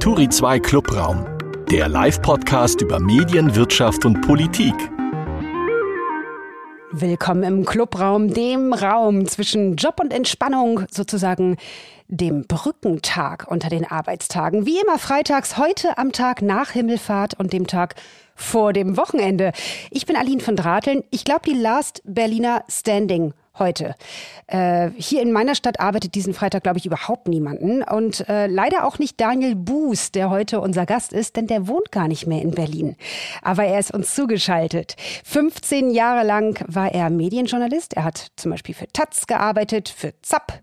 Turi 2 Clubraum, der Live-Podcast über Medien, Wirtschaft und Politik. Willkommen im Clubraum, dem Raum zwischen Job und Entspannung, sozusagen dem Brückentag unter den Arbeitstagen. Wie immer freitags, heute am Tag nach Himmelfahrt und dem Tag vor dem Wochenende. Ich bin Aline von Drateln. Ich glaube, die Last Berliner Standing heute. Äh, hier in meiner Stadt arbeitet diesen Freitag, glaube ich, überhaupt niemanden. Und äh, leider auch nicht Daniel Buß, der heute unser Gast ist, denn der wohnt gar nicht mehr in Berlin. Aber er ist uns zugeschaltet. 15 Jahre lang war er Medienjournalist. Er hat zum Beispiel für Taz gearbeitet, für ZAP.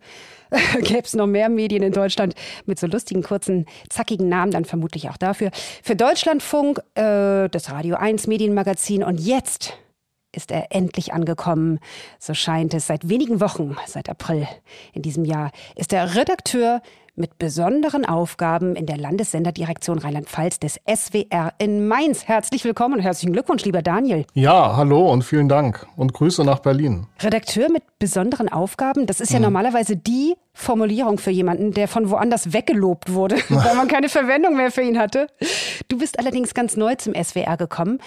Gäbe es noch mehr Medien in Deutschland mit so lustigen, kurzen, zackigen Namen, dann vermutlich auch dafür. Für Deutschlandfunk, äh, das Radio 1 Medienmagazin und jetzt ist er endlich angekommen. So scheint es seit wenigen Wochen, seit April in diesem Jahr, ist er Redakteur mit besonderen Aufgaben in der Landessenderdirektion Rheinland-Pfalz des SWR in Mainz. Herzlich willkommen und herzlichen Glückwunsch, lieber Daniel. Ja, hallo und vielen Dank und Grüße nach Berlin. Redakteur mit besonderen Aufgaben, das ist ja mhm. normalerweise die Formulierung für jemanden, der von woanders weggelobt wurde, weil man keine Verwendung mehr für ihn hatte. Du bist allerdings ganz neu zum SWR gekommen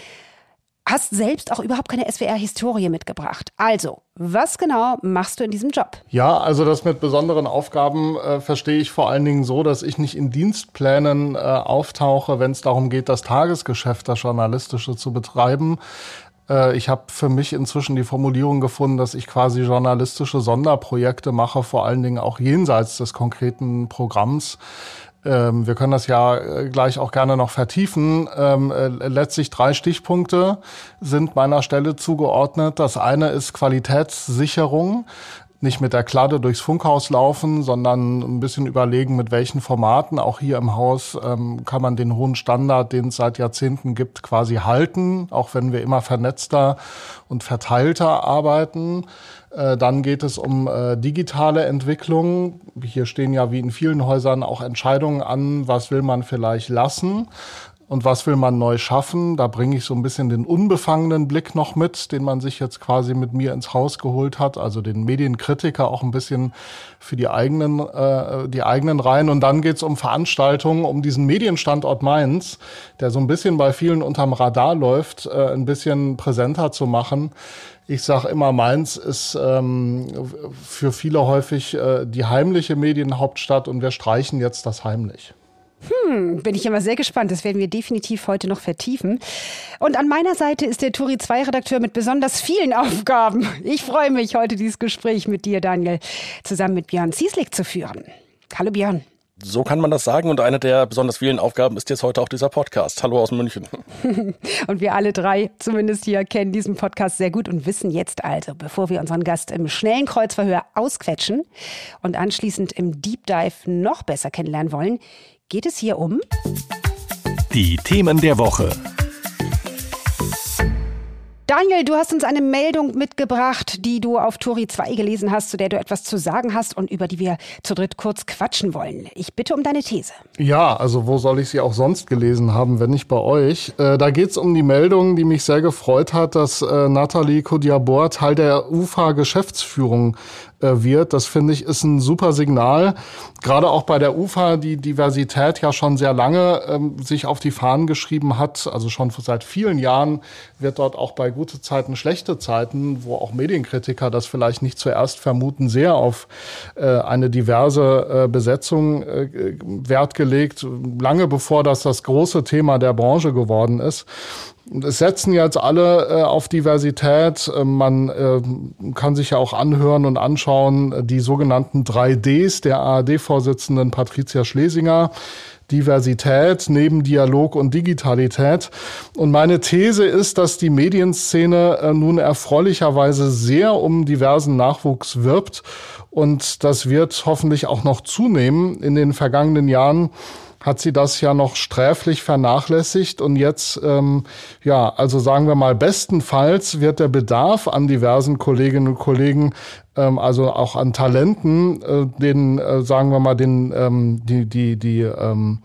hast selbst auch überhaupt keine SWR-Historie mitgebracht. Also, was genau machst du in diesem Job? Ja, also das mit besonderen Aufgaben äh, verstehe ich vor allen Dingen so, dass ich nicht in Dienstplänen äh, auftauche, wenn es darum geht, das Tagesgeschäft, das Journalistische zu betreiben. Äh, ich habe für mich inzwischen die Formulierung gefunden, dass ich quasi journalistische Sonderprojekte mache, vor allen Dingen auch jenseits des konkreten Programms. Ähm, wir können das ja äh, gleich auch gerne noch vertiefen. Ähm, äh, letztlich drei Stichpunkte sind meiner Stelle zugeordnet. Das eine ist Qualitätssicherung nicht mit der Kladde durchs Funkhaus laufen, sondern ein bisschen überlegen, mit welchen Formaten. Auch hier im Haus ähm, kann man den hohen Standard, den es seit Jahrzehnten gibt, quasi halten, auch wenn wir immer vernetzter und verteilter arbeiten. Äh, dann geht es um äh, digitale Entwicklung. Hier stehen ja wie in vielen Häusern auch Entscheidungen an, was will man vielleicht lassen und was will man neu schaffen. Da bringe ich so ein bisschen den unbefangenen Blick noch mit, den man sich jetzt quasi mit mir ins Haus geholt hat, also den Medienkritiker auch ein bisschen für die eigenen, äh, die eigenen Reihen. Und dann geht's um Veranstaltungen, um diesen Medienstandort Mainz, der so ein bisschen bei vielen unterm Radar läuft, äh, ein bisschen präsenter zu machen. Ich sage immer, Mainz ist ähm, für viele häufig äh, die heimliche Medienhauptstadt und wir streichen jetzt das heimlich. Hm, bin ich immer sehr gespannt. Das werden wir definitiv heute noch vertiefen. Und an meiner Seite ist der Turi 2 Redakteur mit besonders vielen Aufgaben. Ich freue mich, heute dieses Gespräch mit dir, Daniel, zusammen mit Björn Zieslik zu führen. Hallo Björn. So kann man das sagen. Und eine der besonders vielen Aufgaben ist jetzt heute auch dieser Podcast. Hallo aus München. und wir alle drei, zumindest hier, kennen diesen Podcast sehr gut und wissen jetzt also, bevor wir unseren Gast im schnellen Kreuzverhör ausquetschen und anschließend im Deep Dive noch besser kennenlernen wollen, geht es hier um die Themen der Woche. Daniel, du hast uns eine Meldung mitgebracht, die du auf Tori 2 gelesen hast, zu der du etwas zu sagen hast und über die wir zu dritt kurz quatschen wollen. Ich bitte um deine These. Ja, also wo soll ich sie auch sonst gelesen haben, wenn nicht bei euch? Äh, da geht es um die Meldung, die mich sehr gefreut hat, dass äh, Nathalie Kodiabor Teil der UFA-Geschäftsführung wird. Das finde ich ist ein super Signal. Gerade auch bei der UFA, die Diversität ja schon sehr lange ähm, sich auf die Fahnen geschrieben hat. Also schon seit vielen Jahren wird dort auch bei gute Zeiten, schlechte Zeiten, wo auch Medienkritiker das vielleicht nicht zuerst vermuten, sehr auf äh, eine diverse äh, Besetzung äh, Wert gelegt, lange bevor das das große Thema der Branche geworden ist. Es setzen jetzt alle äh, auf Diversität. Äh, man äh, kann sich ja auch anhören und anschauen, äh, die sogenannten 3Ds der ARD-Vorsitzenden Patricia Schlesinger. Diversität neben Dialog und Digitalität. Und meine These ist, dass die Medienszene äh, nun erfreulicherweise sehr um diversen Nachwuchs wirbt. Und das wird hoffentlich auch noch zunehmen in den vergangenen Jahren hat sie das ja noch sträflich vernachlässigt. Und jetzt, ähm, ja, also sagen wir mal, bestenfalls wird der Bedarf an diversen Kolleginnen und Kollegen ähm, also auch an Talenten, äh, den, äh, sagen wir mal, den, ähm, die, die, die, ähm,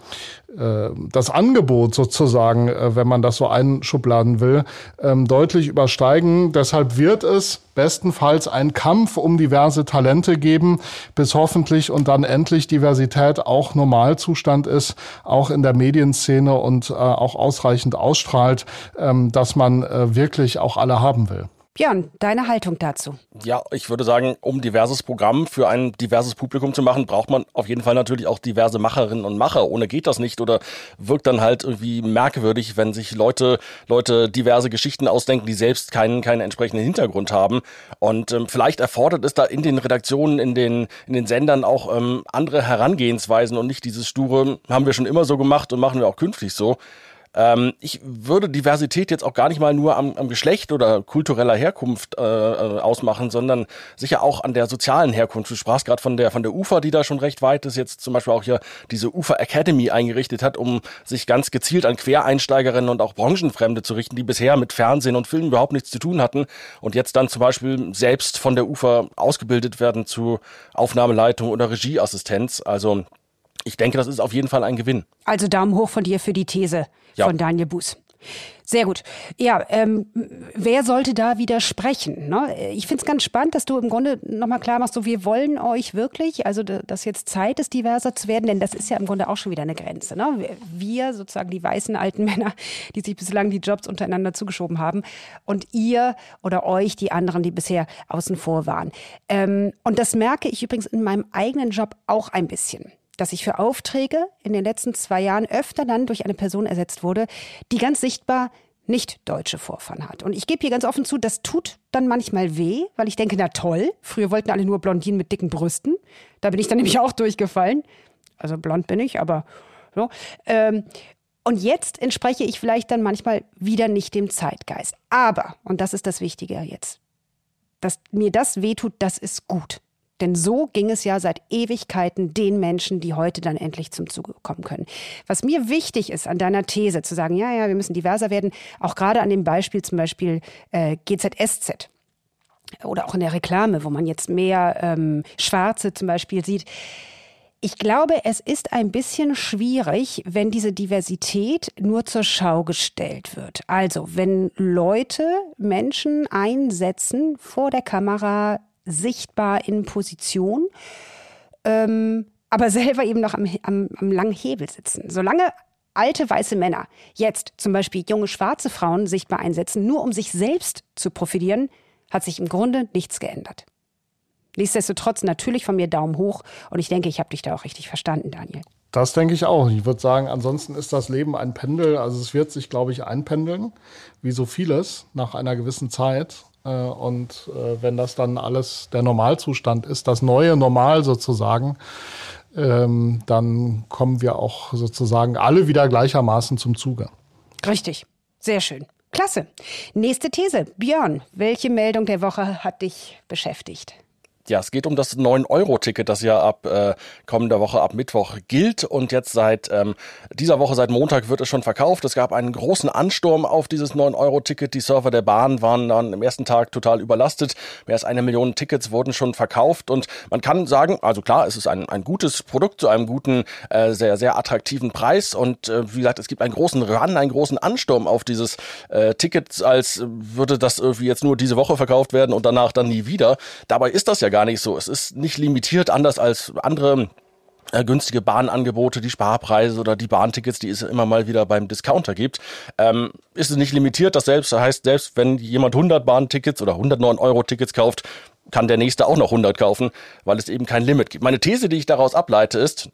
äh, das Angebot sozusagen, äh, wenn man das so einschubladen will, ähm, deutlich übersteigen. Deshalb wird es bestenfalls einen Kampf um diverse Talente geben, bis hoffentlich und dann endlich Diversität auch Normalzustand ist, auch in der Medienszene und äh, auch ausreichend ausstrahlt, ähm, dass man wirklich auch alle haben will. Björn, deine Haltung dazu? Ja, ich würde sagen, um diverses Programm für ein diverses Publikum zu machen, braucht man auf jeden Fall natürlich auch diverse Macherinnen und Macher. Ohne geht das nicht oder wirkt dann halt irgendwie merkwürdig, wenn sich Leute, Leute diverse Geschichten ausdenken, die selbst keinen, keinen entsprechenden Hintergrund haben. Und ähm, vielleicht erfordert es da in den Redaktionen, in den, in den Sendern auch ähm, andere Herangehensweisen und nicht dieses sture, haben wir schon immer so gemacht und machen wir auch künftig so. Ähm, ich würde Diversität jetzt auch gar nicht mal nur am, am Geschlecht oder kultureller Herkunft äh, äh, ausmachen, sondern sicher auch an der sozialen Herkunft. Du sprachst gerade von der von der UFA, die da schon recht weit ist, jetzt zum Beispiel auch hier diese UFA Academy eingerichtet hat, um sich ganz gezielt an Quereinsteigerinnen und auch Branchenfremde zu richten, die bisher mit Fernsehen und Film überhaupt nichts zu tun hatten und jetzt dann zum Beispiel selbst von der UFA ausgebildet werden zu Aufnahmeleitung oder Regieassistenz. Also ich denke, das ist auf jeden Fall ein Gewinn. Also Daumen hoch von dir für die These ja. von Daniel Buß. Sehr gut. Ja, ähm, wer sollte da widersprechen? Ne? Ich finde es ganz spannend, dass du im Grunde nochmal klar machst, so wir wollen euch wirklich, also dass jetzt Zeit ist, diverser zu werden, denn das ist ja im Grunde auch schon wieder eine Grenze. Ne? Wir, sozusagen die weißen alten Männer, die sich bislang die Jobs untereinander zugeschoben haben und ihr oder euch, die anderen, die bisher außen vor waren. Ähm, und das merke ich übrigens in meinem eigenen Job auch ein bisschen dass ich für Aufträge in den letzten zwei Jahren öfter dann durch eine Person ersetzt wurde, die ganz sichtbar nicht deutsche Vorfahren hat. Und ich gebe hier ganz offen zu, das tut dann manchmal weh, weil ich denke, na toll, früher wollten alle nur Blondinen mit dicken Brüsten. Da bin ich dann nämlich auch durchgefallen. Also blond bin ich, aber so. Ähm, und jetzt entspreche ich vielleicht dann manchmal wieder nicht dem Zeitgeist. Aber, und das ist das Wichtige jetzt, dass mir das wehtut, das ist gut. Denn so ging es ja seit Ewigkeiten den Menschen, die heute dann endlich zum Zuge kommen können. Was mir wichtig ist an deiner These, zu sagen, ja, ja, wir müssen diverser werden, auch gerade an dem Beispiel zum Beispiel äh, GZSZ oder auch in der Reklame, wo man jetzt mehr ähm, Schwarze zum Beispiel sieht. Ich glaube, es ist ein bisschen schwierig, wenn diese Diversität nur zur Schau gestellt wird. Also, wenn Leute Menschen einsetzen vor der Kamera, sichtbar in Position, ähm, aber selber eben noch am, am, am langen Hebel sitzen. Solange alte weiße Männer jetzt zum Beispiel junge schwarze Frauen sichtbar einsetzen, nur um sich selbst zu profitieren, hat sich im Grunde nichts geändert. Nichtsdestotrotz natürlich von mir Daumen hoch und ich denke, ich habe dich da auch richtig verstanden, Daniel. Das denke ich auch. Ich würde sagen, ansonsten ist das Leben ein Pendel. Also es wird sich, glaube ich, einpendeln, wie so vieles nach einer gewissen Zeit. Äh, und äh, wenn das dann alles der Normalzustand ist, das neue Normal sozusagen, ähm, dann kommen wir auch sozusagen alle wieder gleichermaßen zum Zuge. Richtig, sehr schön. Klasse. Nächste These. Björn, welche Meldung der Woche hat dich beschäftigt? Ja, es geht um das 9-Euro-Ticket, das ja ab äh, kommender Woche, ab Mittwoch gilt. Und jetzt seit ähm, dieser Woche, seit Montag wird es schon verkauft. Es gab einen großen Ansturm auf dieses 9-Euro-Ticket. Die Server der Bahn waren dann am ersten Tag total überlastet. Mehr als eine Million Tickets wurden schon verkauft. Und man kann sagen, also klar, es ist ein, ein gutes Produkt zu einem guten, äh, sehr, sehr attraktiven Preis. Und äh, wie gesagt, es gibt einen großen Run, einen großen Ansturm auf dieses äh, Ticket, als würde das irgendwie jetzt nur diese Woche verkauft werden und danach dann nie wieder. Dabei ist das ja gar nicht so. Es ist nicht limitiert, anders als andere äh, günstige Bahnangebote, die Sparpreise oder die Bahntickets, die es immer mal wieder beim Discounter gibt, ähm, ist es nicht limitiert. Das selbst heißt, selbst wenn jemand 100 Bahntickets oder 109 Euro Tickets kauft, kann der nächste auch noch 100 kaufen, weil es eben kein Limit gibt. Meine These, die ich daraus ableite, ist,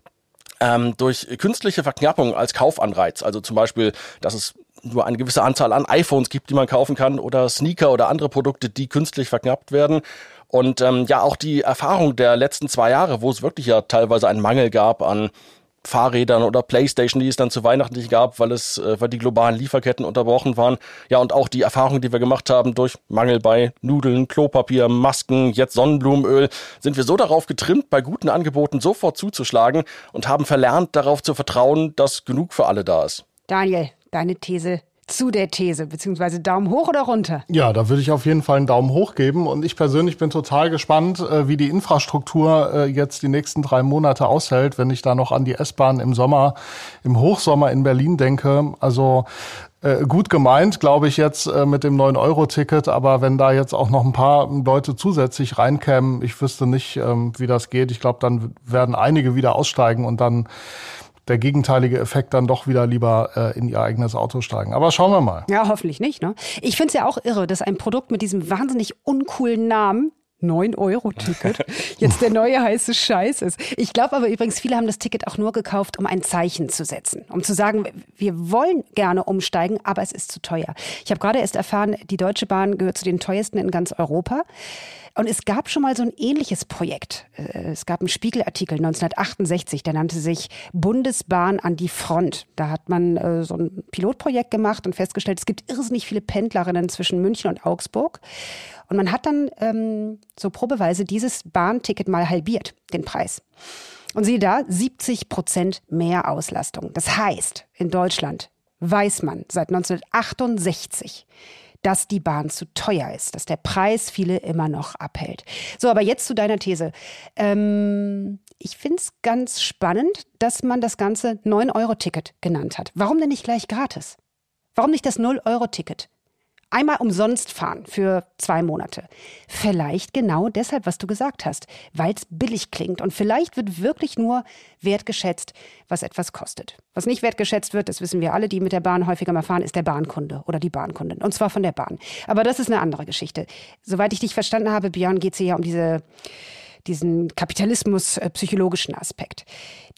ähm, durch künstliche Verknappung als Kaufanreiz, also zum Beispiel, dass es nur eine gewisse Anzahl an iPhones gibt, die man kaufen kann oder Sneaker oder andere Produkte, die künstlich verknappt werden und ähm, ja, auch die Erfahrung der letzten zwei Jahre, wo es wirklich ja teilweise einen Mangel gab an Fahrrädern oder Playstation, die es dann zu Weihnachten nicht gab, weil es, äh, weil die globalen Lieferketten unterbrochen waren. Ja, und auch die Erfahrung, die wir gemacht haben durch Mangel bei Nudeln, Klopapier, Masken, jetzt Sonnenblumenöl, sind wir so darauf getrimmt, bei guten Angeboten sofort zuzuschlagen und haben verlernt, darauf zu vertrauen, dass genug für alle da ist. Daniel, deine These zu der These, beziehungsweise Daumen hoch oder runter? Ja, da würde ich auf jeden Fall einen Daumen hoch geben. Und ich persönlich bin total gespannt, äh, wie die Infrastruktur äh, jetzt die nächsten drei Monate aushält, wenn ich da noch an die S-Bahn im Sommer, im Hochsommer in Berlin denke. Also äh, gut gemeint, glaube ich, jetzt mit dem 9-Euro-Ticket. Aber wenn da jetzt auch noch ein paar Leute zusätzlich reinkämen, ich wüsste nicht, ähm, wie das geht. Ich glaube, dann werden einige wieder aussteigen und dann der gegenteilige Effekt dann doch wieder lieber äh, in ihr eigenes Auto steigen. Aber schauen wir mal. Ja, hoffentlich nicht. Ne? Ich finde es ja auch irre, dass ein Produkt mit diesem wahnsinnig uncoolen Namen 9-Euro-Ticket jetzt der neue heiße Scheiß ist. Ich glaube aber übrigens, viele haben das Ticket auch nur gekauft, um ein Zeichen zu setzen, um zu sagen, wir wollen gerne umsteigen, aber es ist zu teuer. Ich habe gerade erst erfahren, die Deutsche Bahn gehört zu den teuersten in ganz Europa. Und es gab schon mal so ein ähnliches Projekt. Äh, es gab einen Spiegelartikel 1968, der nannte sich Bundesbahn an die Front. Da hat man äh, so ein Pilotprojekt gemacht und festgestellt, es gibt irrsinnig viele Pendlerinnen zwischen München und Augsburg. Und man hat dann ähm, so probeweise dieses Bahnticket mal halbiert, den Preis. Und siehe da, 70 Prozent mehr Auslastung. Das heißt, in Deutschland weiß man seit 1968, dass die Bahn zu teuer ist, dass der Preis viele immer noch abhält. So, aber jetzt zu deiner These. Ähm, ich finde es ganz spannend, dass man das Ganze 9-Euro-Ticket genannt hat. Warum denn nicht gleich gratis? Warum nicht das 0-Euro-Ticket? Einmal umsonst fahren für zwei Monate. Vielleicht genau deshalb, was du gesagt hast, weil es billig klingt und vielleicht wird wirklich nur wertgeschätzt, was etwas kostet. Was nicht wertgeschätzt wird, das wissen wir alle, die mit der Bahn häufiger mal fahren, ist der Bahnkunde oder die Bahnkundin und zwar von der Bahn. Aber das ist eine andere Geschichte. Soweit ich dich verstanden habe, Björn, geht es hier ja um diese diesen Kapitalismus-psychologischen Aspekt.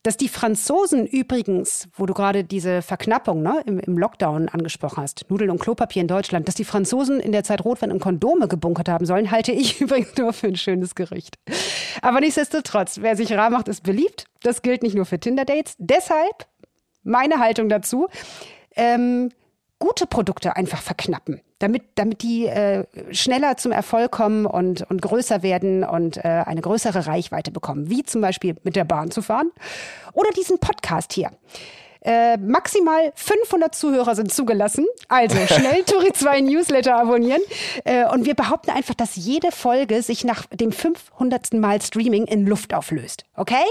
Dass die Franzosen übrigens, wo du gerade diese Verknappung ne, im, im, Lockdown angesprochen hast, Nudeln und Klopapier in Deutschland, dass die Franzosen in der Zeit Rotwein und Kondome gebunkert haben sollen, halte ich übrigens nur für ein schönes Gerücht. Aber nichtsdestotrotz, wer sich rar macht, ist beliebt. Das gilt nicht nur für Tinder-Dates. Deshalb meine Haltung dazu. Ähm, gute Produkte einfach verknappen, damit, damit die äh, schneller zum Erfolg kommen und, und größer werden und äh, eine größere Reichweite bekommen, wie zum Beispiel mit der Bahn zu fahren oder diesen Podcast hier. Äh, maximal 500 Zuhörer sind zugelassen. Also schnell Turi 2 Newsletter abonnieren. Äh, und wir behaupten einfach, dass jede Folge sich nach dem 500. Mal Streaming in Luft auflöst. Okay?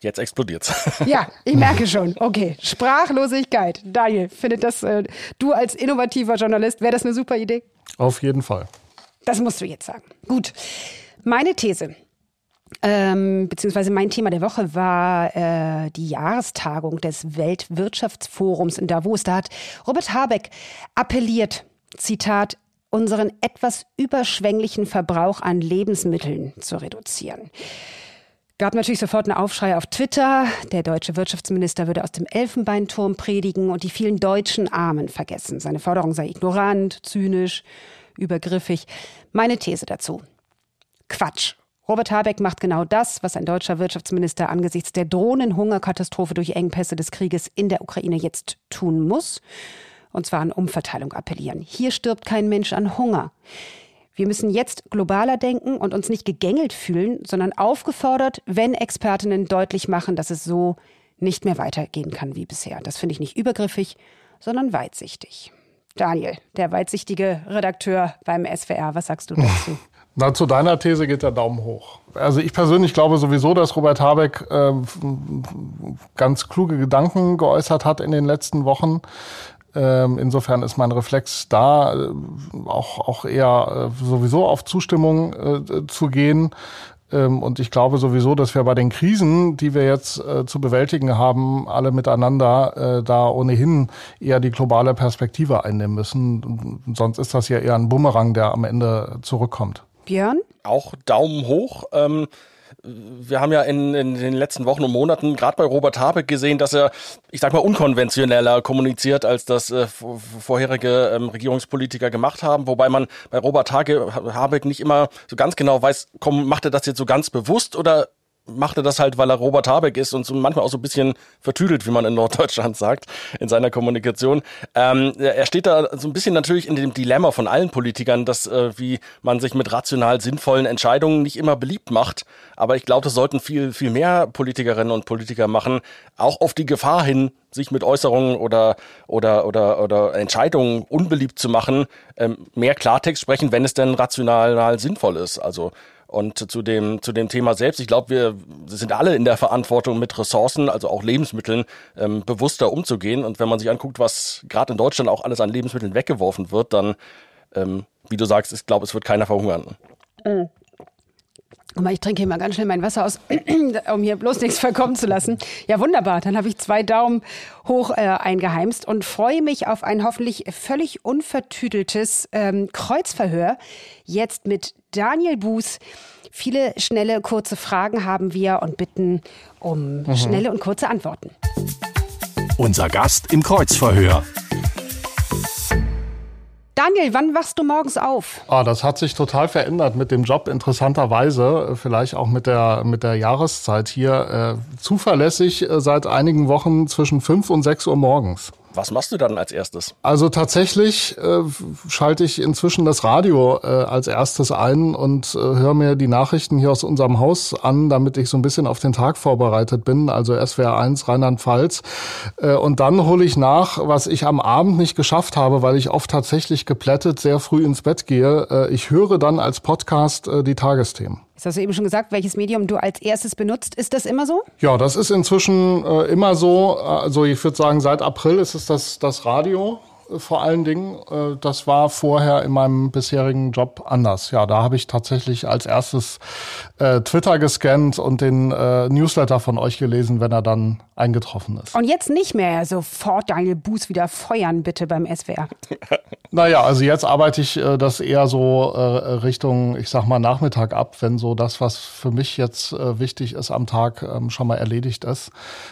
Jetzt explodiert's. Ja, ich merke schon. Okay, Sprachlosigkeit. Daniel, findet das äh, du als innovativer Journalist, wäre das eine super Idee? Auf jeden Fall. Das musst du jetzt sagen. Gut. Meine These, ähm, beziehungsweise mein Thema der Woche war äh, die Jahrestagung des Weltwirtschaftsforums in Davos. Da hat Robert Habeck appelliert, Zitat, unseren etwas überschwänglichen Verbrauch an Lebensmitteln zu reduzieren. Gab natürlich sofort einen Aufschrei auf Twitter. Der deutsche Wirtschaftsminister würde aus dem Elfenbeinturm predigen und die vielen deutschen Armen vergessen. Seine Forderung sei ignorant, zynisch, übergriffig. Meine These dazu. Quatsch. Robert Habeck macht genau das, was ein deutscher Wirtschaftsminister angesichts der drohenden Hungerkatastrophe durch Engpässe des Krieges in der Ukraine jetzt tun muss. Und zwar an Umverteilung appellieren. Hier stirbt kein Mensch an Hunger. Wir müssen jetzt globaler denken und uns nicht gegängelt fühlen, sondern aufgefordert, wenn Expertinnen deutlich machen, dass es so nicht mehr weitergehen kann wie bisher. Das finde ich nicht übergriffig, sondern weitsichtig. Daniel, der weitsichtige Redakteur beim SWR, was sagst du dazu? Na, zu deiner These geht der Daumen hoch. Also ich persönlich glaube sowieso, dass Robert Habeck äh, ganz kluge Gedanken geäußert hat in den letzten Wochen. Ähm, insofern ist mein Reflex da, äh, auch, auch eher äh, sowieso auf Zustimmung äh, zu gehen. Ähm, und ich glaube sowieso, dass wir bei den Krisen, die wir jetzt äh, zu bewältigen haben, alle miteinander äh, da ohnehin eher die globale Perspektive einnehmen müssen. Sonst ist das ja eher ein Bumerang, der am Ende zurückkommt. Björn? Auch Daumen hoch. Ähm wir haben ja in, in den letzten Wochen und Monaten gerade bei Robert Habeck gesehen, dass er, ich sag mal, unkonventioneller kommuniziert, als das äh, vorherige ähm, Regierungspolitiker gemacht haben. Wobei man bei Robert Habeck nicht immer so ganz genau weiß, komm, macht er das jetzt so ganz bewusst oder macht er das halt, weil er Robert Habeck ist und so manchmal auch so ein bisschen vertüdelt, wie man in Norddeutschland sagt, in seiner Kommunikation. Ähm, er steht da so ein bisschen natürlich in dem Dilemma von allen Politikern, dass äh, wie man sich mit rational sinnvollen Entscheidungen nicht immer beliebt macht. Aber ich glaube, das sollten viel, viel mehr Politikerinnen und Politiker machen, auch auf die Gefahr hin, sich mit Äußerungen oder, oder, oder, oder Entscheidungen unbeliebt zu machen, ähm, mehr Klartext sprechen, wenn es denn rational sinnvoll ist. Also und zu dem, zu dem Thema selbst, ich glaube, wir sind alle in der Verantwortung, mit Ressourcen, also auch Lebensmitteln, ähm, bewusster umzugehen. Und wenn man sich anguckt, was gerade in Deutschland auch alles an Lebensmitteln weggeworfen wird, dann, ähm, wie du sagst, ich glaube, es wird keiner verhungern. Mhm. Ich trinke hier mal ganz schnell mein Wasser aus, um hier bloß nichts verkommen zu lassen. Ja, wunderbar. Dann habe ich zwei Daumen hoch äh, eingeheimst und freue mich auf ein hoffentlich völlig unvertüdeltes ähm, Kreuzverhör. Jetzt mit Daniel Buß. Viele schnelle, kurze Fragen haben wir und bitten um mhm. schnelle und kurze Antworten. Unser Gast im Kreuzverhör. Daniel, wann wachst du morgens auf? Ah, das hat sich total verändert mit dem Job, interessanterweise, vielleicht auch mit der, mit der Jahreszeit hier. Äh, zuverlässig äh, seit einigen Wochen zwischen 5 und 6 Uhr morgens. Was machst du dann als erstes? Also tatsächlich äh, schalte ich inzwischen das Radio äh, als erstes ein und äh, höre mir die Nachrichten hier aus unserem Haus an, damit ich so ein bisschen auf den Tag vorbereitet bin. Also SWR 1 Rheinland-Pfalz. Äh, und dann hole ich nach, was ich am Abend nicht geschafft habe, weil ich oft tatsächlich geplättet sehr früh ins Bett gehe. Äh, ich höre dann als Podcast äh, die Tagesthemen. Jetzt hast du eben schon gesagt, welches Medium du als erstes benutzt. Ist das immer so? Ja, das ist inzwischen äh, immer so. Also ich würde sagen, seit April ist es das, das Radio vor allen Dingen. Äh, das war vorher in meinem bisherigen Job anders. Ja, da habe ich tatsächlich als erstes äh, Twitter gescannt und den äh, Newsletter von euch gelesen, wenn er dann eingetroffen ist. Und jetzt nicht mehr sofort Daniel Buß wieder feuern, bitte beim SWR. naja, also jetzt arbeite ich äh, das eher so äh, Richtung, ich sag mal, Nachmittag ab, wenn so das, was für mich jetzt äh, wichtig ist am Tag, ähm, schon mal erledigt ist.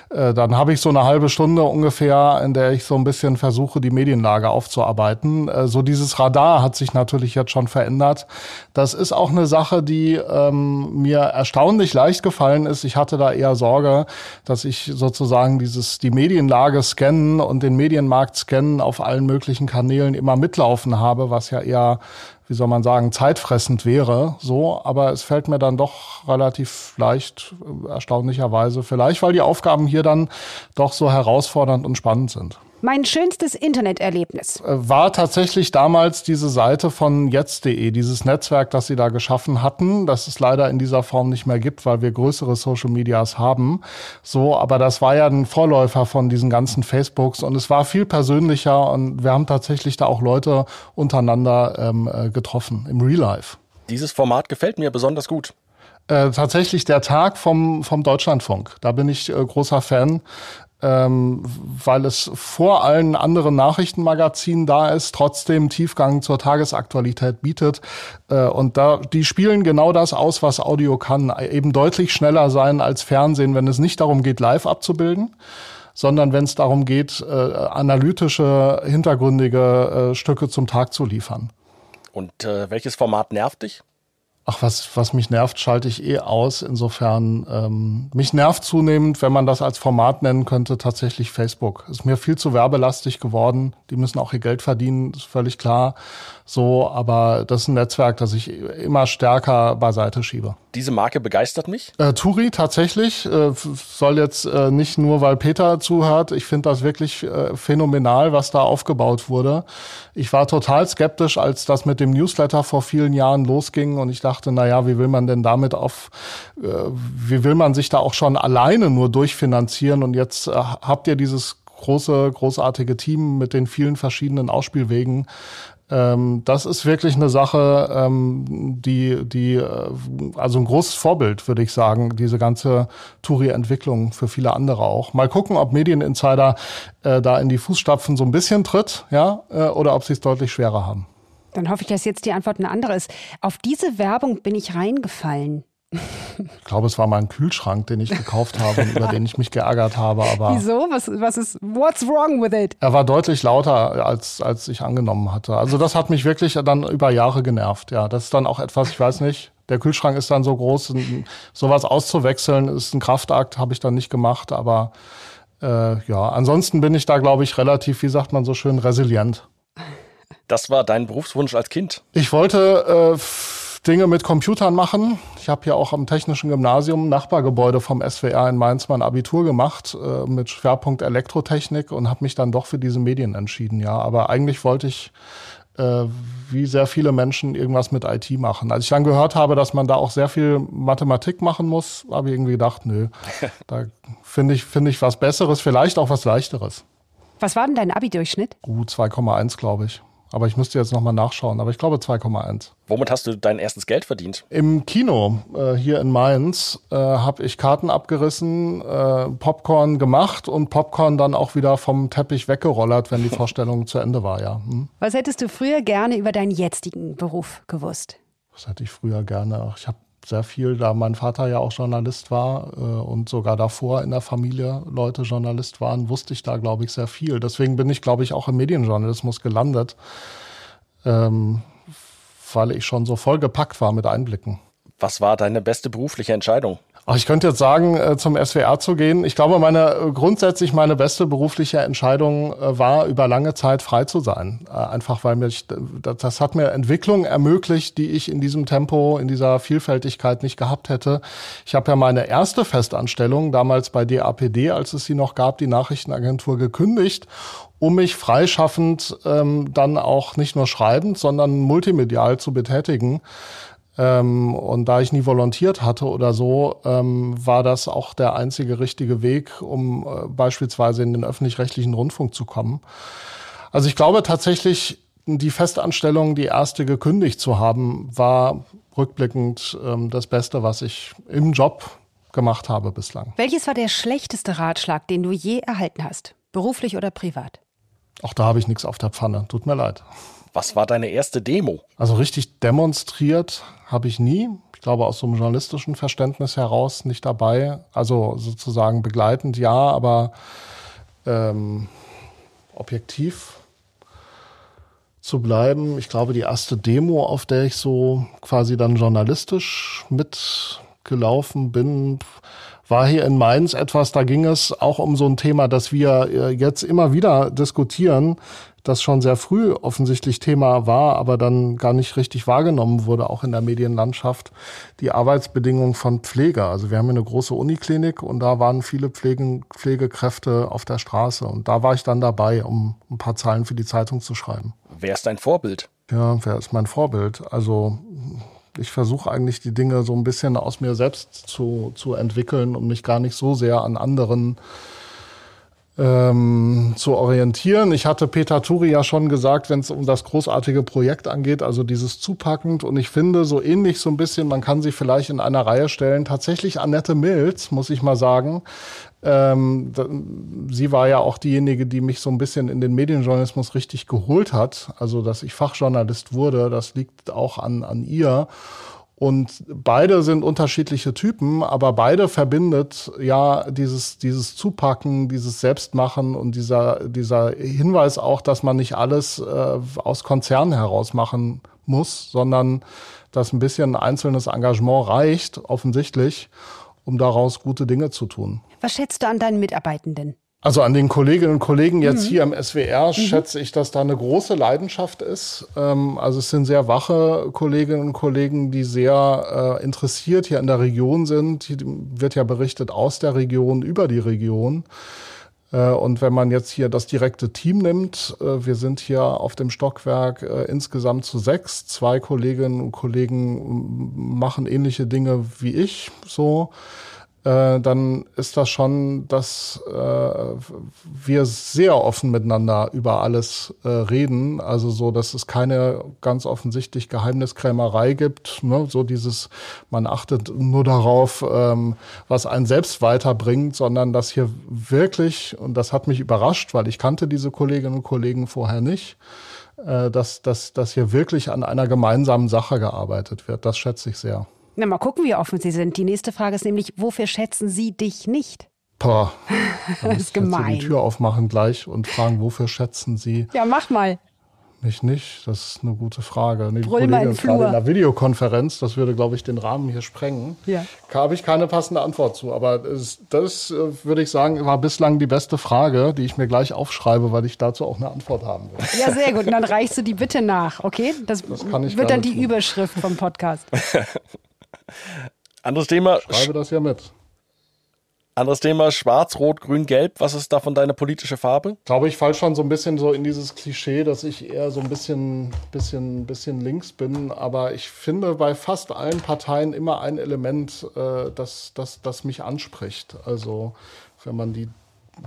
Dann habe ich so eine halbe Stunde ungefähr, in der ich so ein bisschen versuche, die Medienlage aufzuarbeiten. Äh, so dieses Radar hat sich natürlich jetzt schon verändert. Das ist auch eine Sache, die ähm, mir erstaunlich leicht gefallen ist. Ich hatte da eher Sorge, dass ich sozusagen dieses, die Medienlage scannen und den Medienmarkt scannen auf allen möglichen Kanälen immer mitlaufen habe, was ja eher, wie soll man sagen, zeitfressend wäre, so. Aber es fällt mir dann doch relativ leicht, erstaunlicherweise. Vielleicht, weil die Aufgaben hier dann doch so herausfordernd und spannend sind. Mein schönstes Interneterlebnis. Äh, war tatsächlich damals diese Seite von jetzt.de, dieses Netzwerk, das sie da geschaffen hatten, das es leider in dieser Form nicht mehr gibt, weil wir größere Social Medias haben. So, aber das war ja ein Vorläufer von diesen ganzen Facebooks und es war viel persönlicher und wir haben tatsächlich da auch Leute untereinander ähm, äh, getroffen im Real Life. Dieses Format gefällt mir besonders gut. Äh, tatsächlich der Tag vom, vom Deutschlandfunk. Da bin ich äh, großer Fan ähm, weil es vor allen anderen Nachrichtenmagazinen da ist, trotzdem Tiefgang zur Tagesaktualität bietet. Äh, und da, die spielen genau das aus, was Audio kann. Eben deutlich schneller sein als Fernsehen, wenn es nicht darum geht, live abzubilden sondern wenn es darum geht, äh, analytische, hintergründige äh, Stücke zum Tag zu liefern. Und äh, welches Format nervt dich? Ach, was, was mich nervt, schalte ich eh aus. Insofern, ähm, mich nervt zunehmend, wenn man das als Format nennen könnte, tatsächlich Facebook. Ist mir viel zu werbelastig geworden. Die müssen auch ihr Geld verdienen, ist völlig klar. So, aber das ist ein Netzwerk, das ich immer stärker beiseite schiebe. Diese Marke begeistert mich? Äh, Turi tatsächlich. Äh, soll jetzt äh, nicht nur, weil Peter zuhört. Ich finde das wirklich äh, phänomenal, was da aufgebaut wurde. Ich war total skeptisch, als das mit dem Newsletter vor vielen Jahren losging und ich dachte, na ja, wie will man denn damit auf, äh, wie will man sich da auch schon alleine nur durchfinanzieren? Und jetzt äh, habt ihr dieses große, großartige Team mit den vielen verschiedenen Ausspielwegen. Ähm, das ist wirklich eine Sache, ähm, die, die, äh, also ein großes Vorbild, würde ich sagen, diese ganze Touri-Entwicklung für viele andere auch. Mal gucken, ob Medieninsider äh, da in die Fußstapfen so ein bisschen tritt, ja, äh, oder ob sie es deutlich schwerer haben. Dann hoffe ich, dass jetzt die Antwort eine andere ist. Auf diese Werbung bin ich reingefallen. Ich glaube, es war mal ein Kühlschrank, den ich gekauft habe und über den ich mich geärgert habe. Aber Wieso? Was, was ist, what's wrong with it? Er war deutlich lauter, als, als ich angenommen hatte. Also das hat mich wirklich dann über Jahre genervt. Ja, das ist dann auch etwas, ich weiß nicht, der Kühlschrank ist dann so groß, sowas auszuwechseln ist ein Kraftakt, habe ich dann nicht gemacht, aber äh, ja, ansonsten bin ich da, glaube ich, relativ, wie sagt man so schön, resilient. Das war dein Berufswunsch als Kind? Ich wollte äh, Dinge mit Computern machen. Ich habe ja auch am Technischen Gymnasium, Nachbargebäude vom SWR in Mainz, mein Abitur gemacht äh, mit Schwerpunkt Elektrotechnik und habe mich dann doch für diese Medien entschieden. Ja, aber eigentlich wollte ich äh, wie sehr viele Menschen irgendwas mit IT machen. Als ich dann gehört habe, dass man da auch sehr viel Mathematik machen muss, habe ich irgendwie gedacht, nö, da finde ich, finde ich was Besseres, vielleicht auch was Leichteres. Was war denn dein Abi-Durchschnitt? Gut, 2,1 glaube ich. Aber ich müsste jetzt nochmal nachschauen. Aber ich glaube 2,1. Womit hast du dein erstes Geld verdient? Im Kino äh, hier in Mainz äh, habe ich Karten abgerissen, äh, Popcorn gemacht und Popcorn dann auch wieder vom Teppich weggerollert, wenn die Vorstellung zu Ende war, ja. Hm? Was hättest du früher gerne über deinen jetzigen Beruf gewusst? Was hätte ich früher gerne? Ich habe sehr viel, da mein Vater ja auch Journalist war äh, und sogar davor in der Familie Leute Journalist waren, wusste ich da, glaube ich, sehr viel. Deswegen bin ich, glaube ich, auch im Medienjournalismus gelandet, ähm, weil ich schon so vollgepackt war mit Einblicken. Was war deine beste berufliche Entscheidung? Ach, ich könnte jetzt sagen, äh, zum SWR zu gehen. Ich glaube, meine äh, grundsätzlich meine beste berufliche Entscheidung äh, war, über lange Zeit frei zu sein. Einfach weil mich das hat mir Entwicklung ermöglicht, die ich in diesem Tempo, in dieser Vielfältigkeit nicht gehabt hätte. Ich habe ja meine erste Festanstellung damals bei DAPD, als es sie noch gab, die Nachrichtenagentur gekündigt um mich freischaffend ähm, dann auch nicht nur schreibend, sondern multimedial zu betätigen. Ähm, und da ich nie volontiert hatte oder so, ähm, war das auch der einzige richtige Weg, um äh, beispielsweise in den öffentlich-rechtlichen Rundfunk zu kommen. Also ich glaube tatsächlich, die Festanstellung, die erste gekündigt zu haben, war rückblickend ähm, das Beste, was ich im Job gemacht habe bislang. Welches war der schlechteste Ratschlag, den du je erhalten hast? Beruflich oder privat? Auch da habe ich nichts auf der Pfanne. Tut mir leid. Was war deine erste Demo? Also richtig demonstriert habe ich nie. Ich glaube, aus so einem journalistischen Verständnis heraus nicht dabei. Also sozusagen begleitend ja, aber ähm, objektiv zu bleiben. Ich glaube, die erste Demo, auf der ich so quasi dann journalistisch mitgelaufen bin, war hier in Mainz etwas, da ging es auch um so ein Thema, das wir äh, jetzt immer wieder diskutieren, das schon sehr früh offensichtlich Thema war, aber dann gar nicht richtig wahrgenommen wurde, auch in der Medienlandschaft, die Arbeitsbedingungen von Pfleger. Also wir haben eine große Uniklinik und da waren viele Pflegen, Pflegekräfte auf der Straße und da war ich dann dabei, um ein paar Zeilen für die Zeitung zu schreiben. Wer ist dein Vorbild? Ja, wer ist mein Vorbild? Also ich versuche eigentlich die Dinge so ein bisschen aus mir selbst zu, zu entwickeln und mich gar nicht so sehr an anderen ähm, zu orientieren. Ich hatte Peter Turi ja schon gesagt, wenn es um das großartige Projekt angeht, also dieses zupackend. Und ich finde so ähnlich so ein bisschen, man kann sie vielleicht in einer Reihe stellen. Tatsächlich Annette Mills, muss ich mal sagen. Ähm, sie war ja auch diejenige, die mich so ein bisschen in den Medienjournalismus richtig geholt hat. Also, dass ich Fachjournalist wurde, das liegt auch an, an ihr. Und beide sind unterschiedliche Typen, aber beide verbindet ja dieses, dieses Zupacken, dieses Selbstmachen und dieser, dieser Hinweis auch, dass man nicht alles äh, aus Konzernen heraus machen muss, sondern dass ein bisschen einzelnes Engagement reicht, offensichtlich, um daraus gute Dinge zu tun. Was schätzt du an deinen Mitarbeitenden? Also an den Kolleginnen und Kollegen jetzt mhm. hier am SWR mhm. schätze ich, dass da eine große Leidenschaft ist. Ähm, also es sind sehr wache Kolleginnen und Kollegen, die sehr äh, interessiert hier in der Region sind. Hier wird ja berichtet aus der Region über die Region. Äh, und wenn man jetzt hier das direkte Team nimmt, äh, wir sind hier auf dem Stockwerk insgesamt zu sechs. Zwei Kolleginnen und Kollegen machen ähnliche Dinge wie ich so äh, dann ist das schon, dass äh, wir sehr offen miteinander über alles äh, reden. Also so, dass es keine ganz offensichtlich Geheimniskrämerei gibt. Ne? So dieses, man achtet nur darauf, ähm, was einen selbst weiterbringt, sondern dass hier wirklich, und das hat mich überrascht, weil ich kannte diese Kolleginnen und Kollegen vorher nicht, äh, dass, dass, dass hier wirklich an einer gemeinsamen Sache gearbeitet wird. Das schätze ich sehr. Na, mal gucken, wie offen Sie sind. Die nächste Frage ist nämlich, wofür schätzen Sie dich nicht? Boah, das ist gemein. die Tür aufmachen gleich und fragen, wofür schätzen Sie? Ja, mach mal. Mich nicht, das ist eine gute Frage. Nee, die Brüll Kollegin ist gerade in der Videokonferenz, das würde, glaube ich, den Rahmen hier sprengen. Ja. Da habe ich keine passende Antwort zu. Aber das, das, äh, würde ich sagen, war bislang die beste Frage, die ich mir gleich aufschreibe, weil ich dazu auch eine Antwort haben will. Ja, sehr gut. Und dann reichst du die bitte nach, okay? Das, das kann ich wird dann die tun. Überschrift vom Podcast. Anderes Thema. Ich schreibe das ja mit. Anderes Thema, schwarz, rot, grün, gelb. Was ist davon deine politische Farbe? Ich glaube, ich falle schon so ein bisschen so in dieses Klischee, dass ich eher so ein bisschen, bisschen, bisschen links bin. Aber ich finde bei fast allen Parteien immer ein Element, äh, das, das, das mich anspricht. Also wenn man die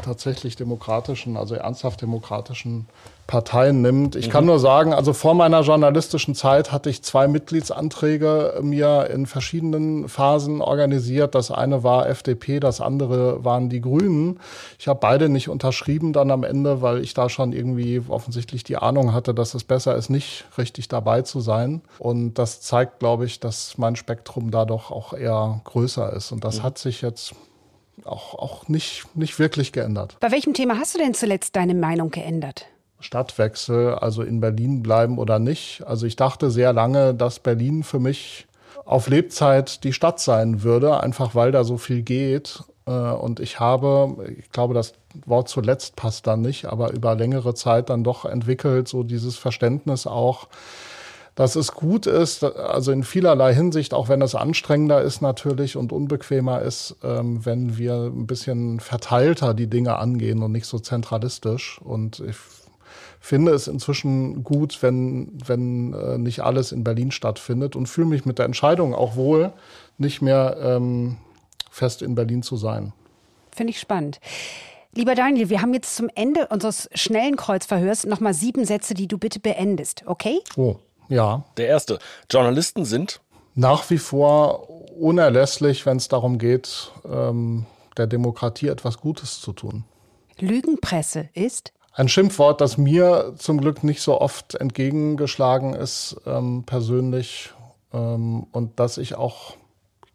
tatsächlich demokratischen, also ernsthaft demokratischen Parteien nimmt. Ich mhm. kann nur sagen, also vor meiner journalistischen Zeit hatte ich zwei Mitgliedsanträge mir in verschiedenen Phasen organisiert. Das eine war FDP, das andere waren die Grünen. Ich habe beide nicht unterschrieben dann am Ende, weil ich da schon irgendwie offensichtlich die Ahnung hatte, dass es besser ist, nicht richtig dabei zu sein. Und das zeigt, glaube ich, dass mein Spektrum da doch auch eher größer ist. Und das mhm. hat sich jetzt auch, auch nicht, nicht wirklich geändert. Bei welchem Thema hast du denn zuletzt deine Meinung geändert? Stadtwechsel, also in Berlin bleiben oder nicht. Also ich dachte sehr lange, dass Berlin für mich auf Lebzeit die Stadt sein würde, einfach weil da so viel geht. Äh, und ich habe, ich glaube, das Wort zuletzt passt dann nicht, aber über längere Zeit dann doch entwickelt, so dieses Verständnis auch, dass es gut ist, also in vielerlei Hinsicht, auch wenn es anstrengender ist natürlich und unbequemer ist, ähm, wenn wir ein bisschen verteilter die Dinge angehen und nicht so zentralistisch. Und ich finde es inzwischen gut, wenn, wenn äh, nicht alles in Berlin stattfindet und fühle mich mit der Entscheidung auch wohl, nicht mehr ähm, fest in Berlin zu sein. Finde ich spannend. Lieber Daniel, wir haben jetzt zum Ende unseres schnellen Kreuzverhörs nochmal sieben Sätze, die du bitte beendest, okay? Oh. Ja. Der erste. Journalisten sind nach wie vor unerlässlich, wenn es darum geht, ähm, der Demokratie etwas Gutes zu tun. Lügenpresse ist? Ein Schimpfwort, das mir zum Glück nicht so oft entgegengeschlagen ist, ähm, persönlich, ähm, und das ich auch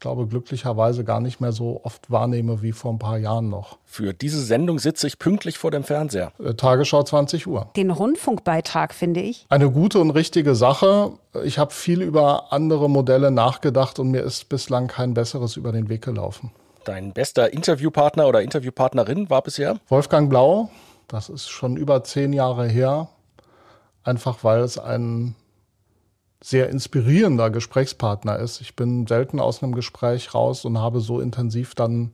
glaube, glücklicherweise gar nicht mehr so oft wahrnehme wie vor ein paar Jahren noch. Für diese Sendung sitze ich pünktlich vor dem Fernseher. Äh, Tagesschau 20 Uhr. Den Rundfunkbeitrag finde ich. Eine gute und richtige Sache. Ich habe viel über andere Modelle nachgedacht und mir ist bislang kein besseres über den Weg gelaufen. Dein bester Interviewpartner oder Interviewpartnerin war bisher? Wolfgang Blau. Das ist schon über zehn Jahre her. Einfach weil es ein sehr inspirierender Gesprächspartner ist. Ich bin selten aus einem Gespräch raus und habe so intensiv dann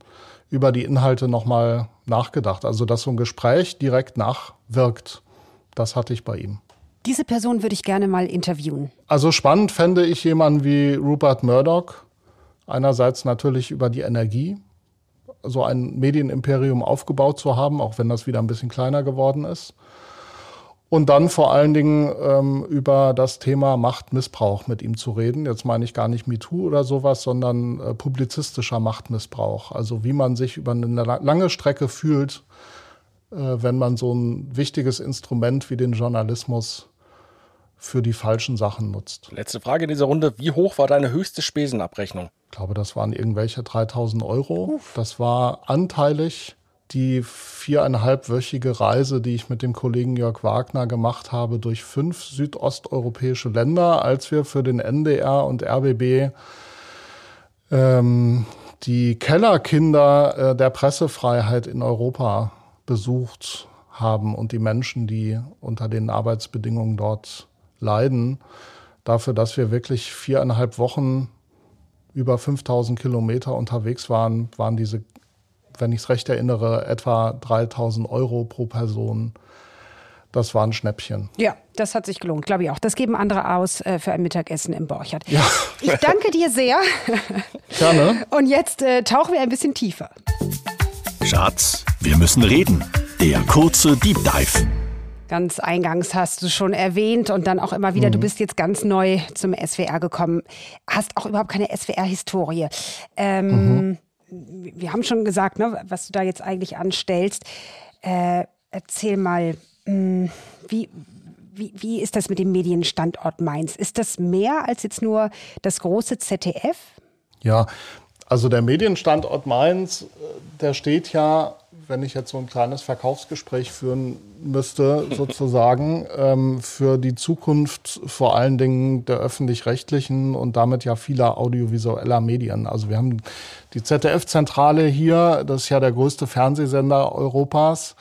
über die Inhalte nochmal nachgedacht. Also, dass so ein Gespräch direkt nachwirkt, das hatte ich bei ihm. Diese Person würde ich gerne mal interviewen. Also spannend fände ich jemanden wie Rupert Murdoch. Einerseits natürlich über die Energie, so ein Medienimperium aufgebaut zu haben, auch wenn das wieder ein bisschen kleiner geworden ist. Und dann vor allen Dingen ähm, über das Thema Machtmissbrauch mit ihm zu reden. Jetzt meine ich gar nicht MeToo oder sowas, sondern äh, publizistischer Machtmissbrauch. Also wie man sich über eine lange Strecke fühlt, äh, wenn man so ein wichtiges Instrument wie den Journalismus für die falschen Sachen nutzt. Letzte Frage in dieser Runde. Wie hoch war deine höchste Spesenabrechnung? Ich glaube, das waren irgendwelche 3000 Euro. Das war anteilig die viereinhalbwöchige Reise, die ich mit dem Kollegen Jörg Wagner gemacht habe durch fünf südosteuropäische Länder, als wir für den NDR und RBB ähm, die Kellerkinder äh, der Pressefreiheit in Europa besucht haben und die Menschen, die unter den Arbeitsbedingungen dort leiden, dafür, dass wir wirklich viereinhalb Wochen über 5000 Kilometer unterwegs waren, waren diese wenn ich es recht erinnere, etwa 3000 Euro pro Person. Das war ein Schnäppchen. Ja, das hat sich gelohnt, glaube ich auch. Das geben andere aus äh, für ein Mittagessen im Borchert. Ja. Ich danke dir sehr. Gerne. Und jetzt äh, tauchen wir ein bisschen tiefer. Schatz, wir müssen reden. Der kurze Deep Dive. Ganz eingangs hast du schon erwähnt und dann auch immer wieder, mhm. du bist jetzt ganz neu zum SWR gekommen, hast auch überhaupt keine SWR-Historie. Ähm, mhm wir haben schon gesagt, ne, was du da jetzt eigentlich anstellst. Äh, erzähl mal, mh, hm, wie, wie, wie ist das mit dem Medienstandort Mainz? Ist das mehr als jetzt nur das große ZDF? Ja, also der Medienstandort Mainz, äh, der steht ja, wenn ich jetzt so ein kleines Verkaufsgespräch führen müsste, sozusagen, ähm, für die Zukunft vor allen Dingen der öffentlich-rechtlichen und damit ja vieler audiovisueller Medien. Also wir haben die ZDF-Zentrale hier, das ist ja der größte Fernsehsender Europas.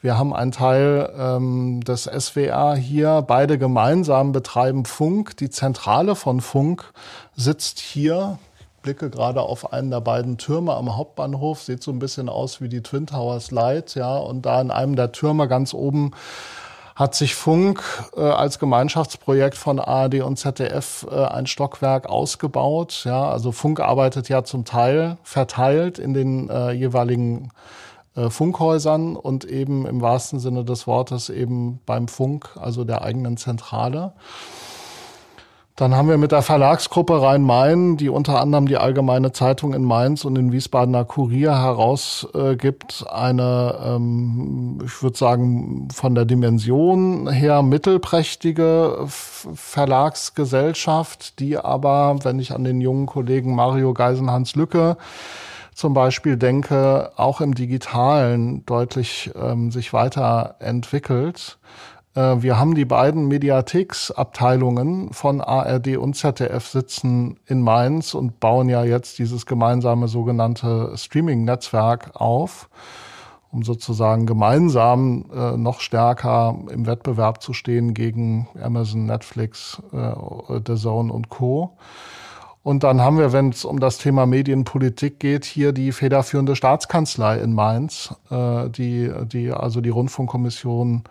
Wir haben einen Teil ähm, des SWR hier. Beide gemeinsam betreiben Funk. Die Zentrale von Funk sitzt hier. Blicke gerade auf einen der beiden Türme am Hauptbahnhof. Sieht so ein bisschen aus wie die Twin Towers Light. Ja, und da in einem der Türme ganz oben hat sich Funk äh, als Gemeinschaftsprojekt von ARD und ZDF äh, ein Stockwerk ausgebaut. Ja, also Funk arbeitet ja zum Teil verteilt in den äh, jeweiligen äh, Funkhäusern und eben im wahrsten Sinne des Wortes eben beim Funk, also der eigenen Zentrale. Dann haben wir mit der Verlagsgruppe Rhein-Main, die unter anderem die Allgemeine Zeitung in Mainz und den Wiesbadener Kurier herausgibt, eine, ähm, ich würde sagen, von der Dimension her mittelprächtige Verlagsgesellschaft, die aber, wenn ich an den jungen Kollegen Mario Geisenhans Lücke zum Beispiel denke, auch im Digitalen deutlich ähm, sich weiterentwickelt. Äh, wir haben die beiden Mediatheks-Abteilungen von ARD und ZDF sitzen in Mainz und bauen ja jetzt dieses gemeinsame sogenannte Streaming-Netzwerk auf, um sozusagen gemeinsam äh, noch stärker im Wettbewerb zu stehen gegen Amazon, Netflix, äh, The Zone und Co. Und dann haben wir, wenn es um das Thema Medienpolitik geht, hier die federführende Staatskanzlei in Mainz, äh, die, die also die Rundfunkkommission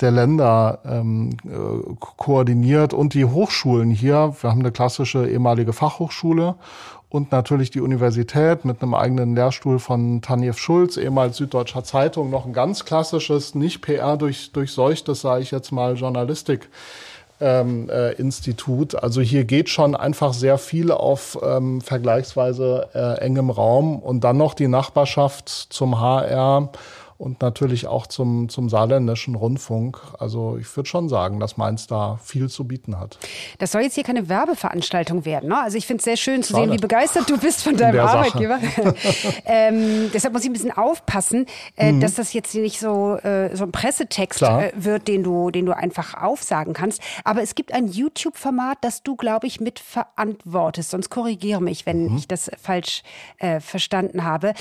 der Länder ähm, äh, koordiniert und die Hochschulen hier. Wir haben eine klassische ehemalige Fachhochschule und natürlich die Universität mit einem eigenen Lehrstuhl von Tanjev Schulz, ehemals Süddeutscher Zeitung, noch ein ganz klassisches, nicht PR durch, durchseuchtes, sage ich jetzt mal, Journalistik ähm, äh, Institut. Also hier geht schon einfach sehr viel auf ähm, vergleichsweise äh, engem Raum und dann noch die Nachbarschaft zum HR und natürlich auch zum, zum saarländischen Rundfunk. Also ich würde schon sagen, dass Mainz da viel zu bieten hat. Das soll jetzt hier keine Werbeveranstaltung werden. Ne? Also ich finde es sehr schön zu Schade. sehen, wie begeistert du bist von deinem Arbeitgeber. ähm, deshalb muss ich ein bisschen aufpassen, äh, mhm. dass das jetzt nicht so, äh, so ein Pressetext äh, wird, den du, den du einfach aufsagen kannst. Aber es gibt ein YouTube-Format, das du, glaube ich, mitverantwortest. Sonst korrigiere mich, wenn mhm. ich das falsch äh, verstanden habe.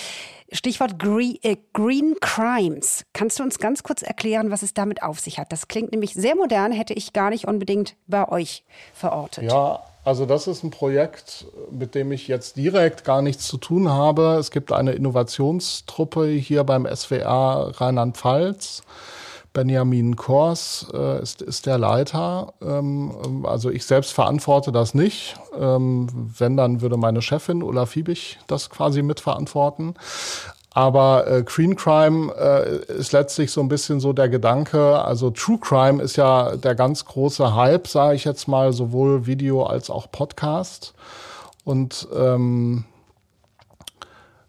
Stichwort Green, äh, Green Crimes. Kannst du uns ganz kurz erklären, was es damit auf sich hat? Das klingt nämlich sehr modern, hätte ich gar nicht unbedingt bei euch verortet. Ja, also das ist ein Projekt, mit dem ich jetzt direkt gar nichts zu tun habe. Es gibt eine Innovationstruppe hier beim SWR Rheinland-Pfalz. Benjamin Kors äh, ist, ist der Leiter. Ähm, also ich selbst verantworte das nicht. Ähm, wenn, dann würde meine Chefin Ulla Fiebig das quasi mitverantworten. Aber äh, Green Crime äh, ist letztlich so ein bisschen so der Gedanke, also True Crime ist ja der ganz große Hype, sage ich jetzt mal, sowohl Video als auch Podcast. Und ähm,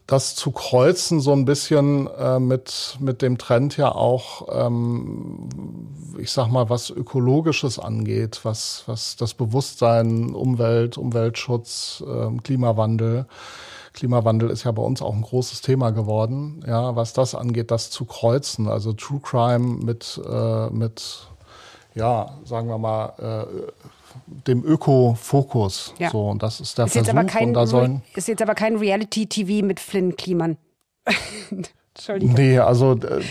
das zu kreuzen so ein bisschen äh, mit, mit dem Trend ja auch, ähm, ich sag mal, was Ökologisches angeht, was, was das Bewusstsein, Umwelt, Umweltschutz, äh, Klimawandel. Klimawandel ist ja bei uns auch ein großes Thema geworden. Ja, was das angeht, das zu kreuzen, also True Crime mit, äh, mit ja, sagen wir mal, äh, dem Öko-Fokus. Ja. So, und das ist der ist Versuch. Jetzt kein, und da sollen ist jetzt aber kein Reality-TV mit Flynn Kliman. Entschuldigung. Nee, also äh,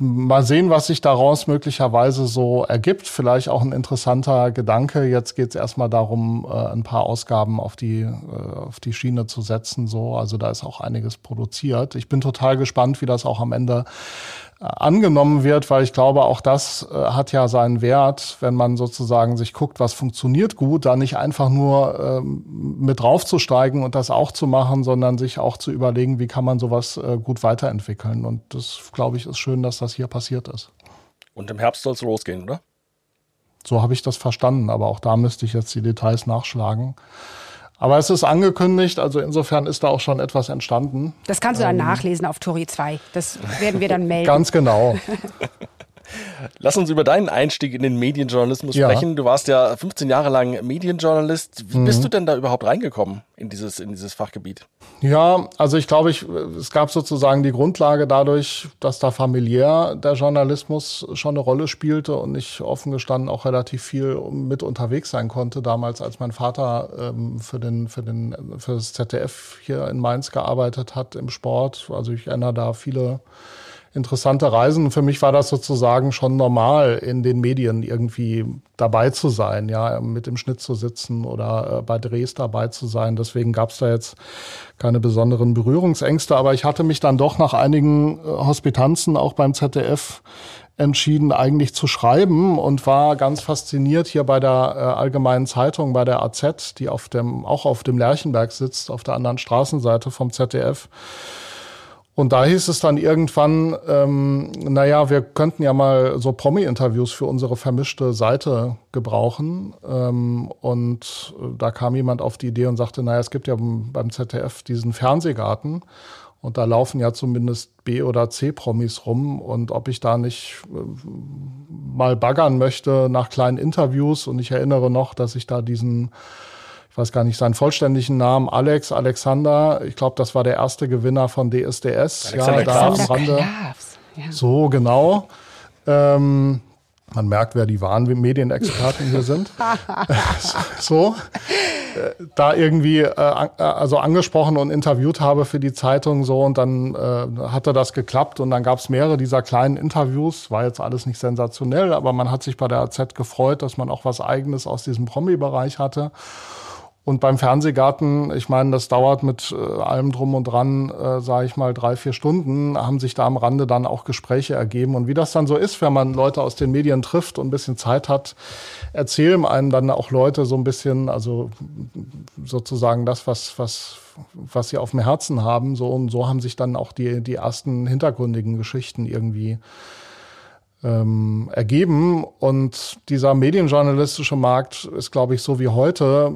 mal sehen, was sich daraus möglicherweise so ergibt. Vielleicht auch ein interessanter Gedanke. Jetzt geht es erstmal darum, äh, ein paar Ausgaben auf die, äh, auf die Schiene zu setzen. So, also da ist auch einiges produziert. Ich bin total gespannt, wie das auch am Ende angenommen wird, weil ich glaube, auch das äh, hat ja seinen Wert, wenn man sozusagen sich guckt, was funktioniert gut, da nicht einfach nur ähm, mit draufzusteigen und das auch zu machen, sondern sich auch zu überlegen, wie kann man sowas äh, gut weiterentwickeln. Und das, glaube ich, ist schön, dass das hier passiert ist. Und im Herbst soll es losgehen, oder? So habe ich das verstanden, aber auch da müsste ich jetzt die Details nachschlagen. Aber es ist angekündigt, also insofern ist da auch schon etwas entstanden. Das kannst du dann ähm, nachlesen auf Tori 2. Das werden wir dann melden. Ganz genau. Lass uns über deinen Einstieg in den Medienjournalismus ja. sprechen. Du warst ja 15 Jahre lang Medienjournalist. Wie mhm. bist du denn da überhaupt reingekommen in dieses, in dieses Fachgebiet? Ja, also ich glaube, ich, es gab sozusagen die Grundlage dadurch, dass da familiär der Journalismus schon eine Rolle spielte und ich offen gestanden auch relativ viel mit unterwegs sein konnte. Damals, als mein Vater ähm, für, den, für, den, für das ZDF hier in Mainz gearbeitet hat im Sport. Also ich erinnere da viele interessante Reisen. Für mich war das sozusagen schon normal, in den Medien irgendwie dabei zu sein, ja, mit im Schnitt zu sitzen oder äh, bei Drehs dabei zu sein. Deswegen gab es da jetzt keine besonderen Berührungsängste. Aber ich hatte mich dann doch nach einigen äh, Hospitanzen auch beim ZDF entschieden, eigentlich zu schreiben und war ganz fasziniert hier bei der äh, Allgemeinen Zeitung, bei der AZ, die auf dem, auch auf dem Lerchenberg sitzt, auf der anderen Straßenseite vom ZDF und da hieß es dann irgendwann, ähm, naja, wir könnten ja mal so Promi-Interviews für unsere vermischte Seite gebrauchen. Ähm, und da kam jemand auf die Idee und sagte, naja, es gibt ja beim ZDF diesen Fernsehgarten. Und da laufen ja zumindest B- oder C-Promis rum. Und ob ich da nicht äh, mal baggern möchte nach kleinen Interviews. Und ich erinnere noch, dass ich da diesen weiß gar nicht seinen vollständigen Namen, Alex Alexander. Ich glaube, das war der erste Gewinner von DSDS. Alexander ja, da am Rande. Ja. So, genau. Ähm, man merkt, wer die wahren Medienexperten hier sind. so, äh, da irgendwie äh, also angesprochen und interviewt habe für die Zeitung so und dann äh, hatte das geklappt und dann gab es mehrere dieser kleinen Interviews. War jetzt alles nicht sensationell, aber man hat sich bei der AZ gefreut, dass man auch was Eigenes aus diesem Promi-Bereich hatte. Und beim Fernsehgarten, ich meine, das dauert mit äh, allem drum und dran, äh, sage ich mal, drei, vier Stunden, haben sich da am Rande dann auch Gespräche ergeben. Und wie das dann so ist, wenn man Leute aus den Medien trifft und ein bisschen Zeit hat, erzählen einem dann auch Leute so ein bisschen, also sozusagen das, was, was, was sie auf dem Herzen haben. So und so haben sich dann auch die, die ersten hintergründigen Geschichten irgendwie ähm, ergeben. Und dieser medienjournalistische Markt ist, glaube ich, so wie heute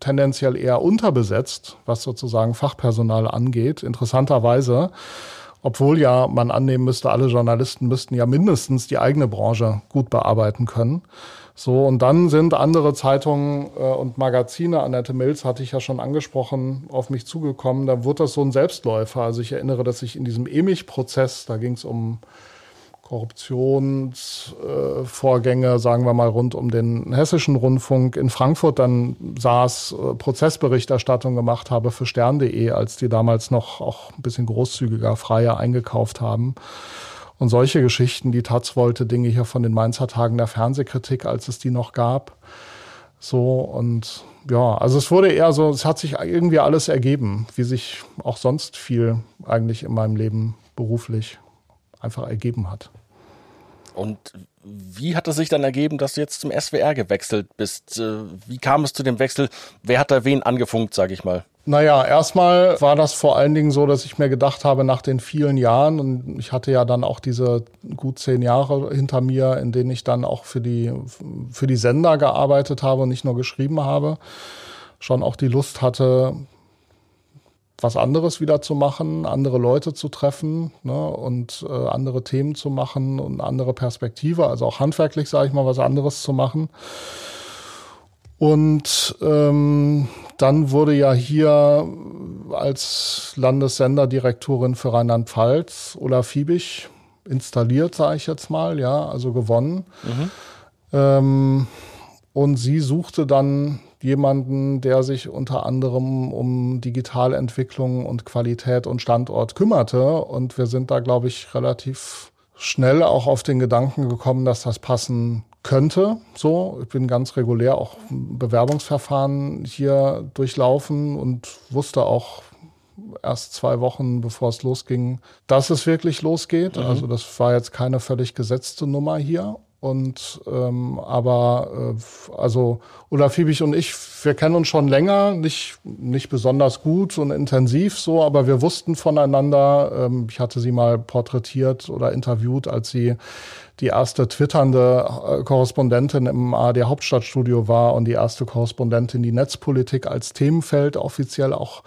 tendenziell eher unterbesetzt, was sozusagen Fachpersonal angeht. Interessanterweise, obwohl ja man annehmen müsste, alle Journalisten müssten ja mindestens die eigene Branche gut bearbeiten können. So, und dann sind andere Zeitungen äh, und Magazine, Annette Mills hatte ich ja schon angesprochen, auf mich zugekommen. Da wurde das so ein Selbstläufer. Also ich erinnere, dass ich in diesem Emich-Prozess, da ging es um Korruptionsvorgänge, sagen wir mal, rund um den hessischen Rundfunk in Frankfurt dann saß, äh, Prozessberichterstattung gemacht habe für stern.de, als die damals noch auch ein bisschen großzügiger, freier eingekauft haben. Und solche Geschichten, die Taz wollte Dinge hier von den Mainzer Tagen der Fernsehkritik, als es die noch gab. So und ja, also es wurde eher so, es hat sich irgendwie alles ergeben, wie sich auch sonst viel eigentlich in meinem Leben beruflich einfach ergeben hat. Und wie hat es sich dann ergeben, dass du jetzt zum SWR gewechselt bist? Äh, wie kam es zu dem Wechsel? Wer hat da wen angefunkt, sage ich mal? Naja, erstmal war das vor allen Dingen so, dass ich mir gedacht habe, nach den vielen Jahren, und ich hatte ja dann auch diese gut zehn Jahre hinter mir, in denen ich dann auch für die, für die Sender gearbeitet habe und nicht nur geschrieben habe, schon auch die Lust hatte, was anderes wieder zu machen, andere Leute zu treffen ne, und äh, andere Themen zu machen und andere Perspektive, also auch handwerklich, sage ich mal, was anderes zu machen. Und ähm, dann wurde ja hier als Landessenderdirektorin für Rheinland-Pfalz Ulla Fiebig installiert, sage ich jetzt mal, ja, also gewonnen. Mhm. Ähm, und sie suchte dann jemanden, der sich unter anderem um Digitalentwicklung und Qualität und Standort kümmerte. Und wir sind da, glaube ich, relativ schnell auch auf den Gedanken gekommen, dass das passen könnte. So, ich bin ganz regulär auch Bewerbungsverfahren hier durchlaufen und wusste auch erst zwei Wochen, bevor es losging, dass es wirklich losgeht. Mhm. Also das war jetzt keine völlig gesetzte Nummer hier. Und ähm, aber äh, also Olaf Fiebig und ich, wir kennen uns schon länger, nicht nicht besonders gut und intensiv so, aber wir wussten voneinander. Ähm, ich hatte sie mal porträtiert oder interviewt, als sie die erste twitternde äh, Korrespondentin im ARD Hauptstadtstudio war und die erste Korrespondentin, die Netzpolitik als Themenfeld offiziell auch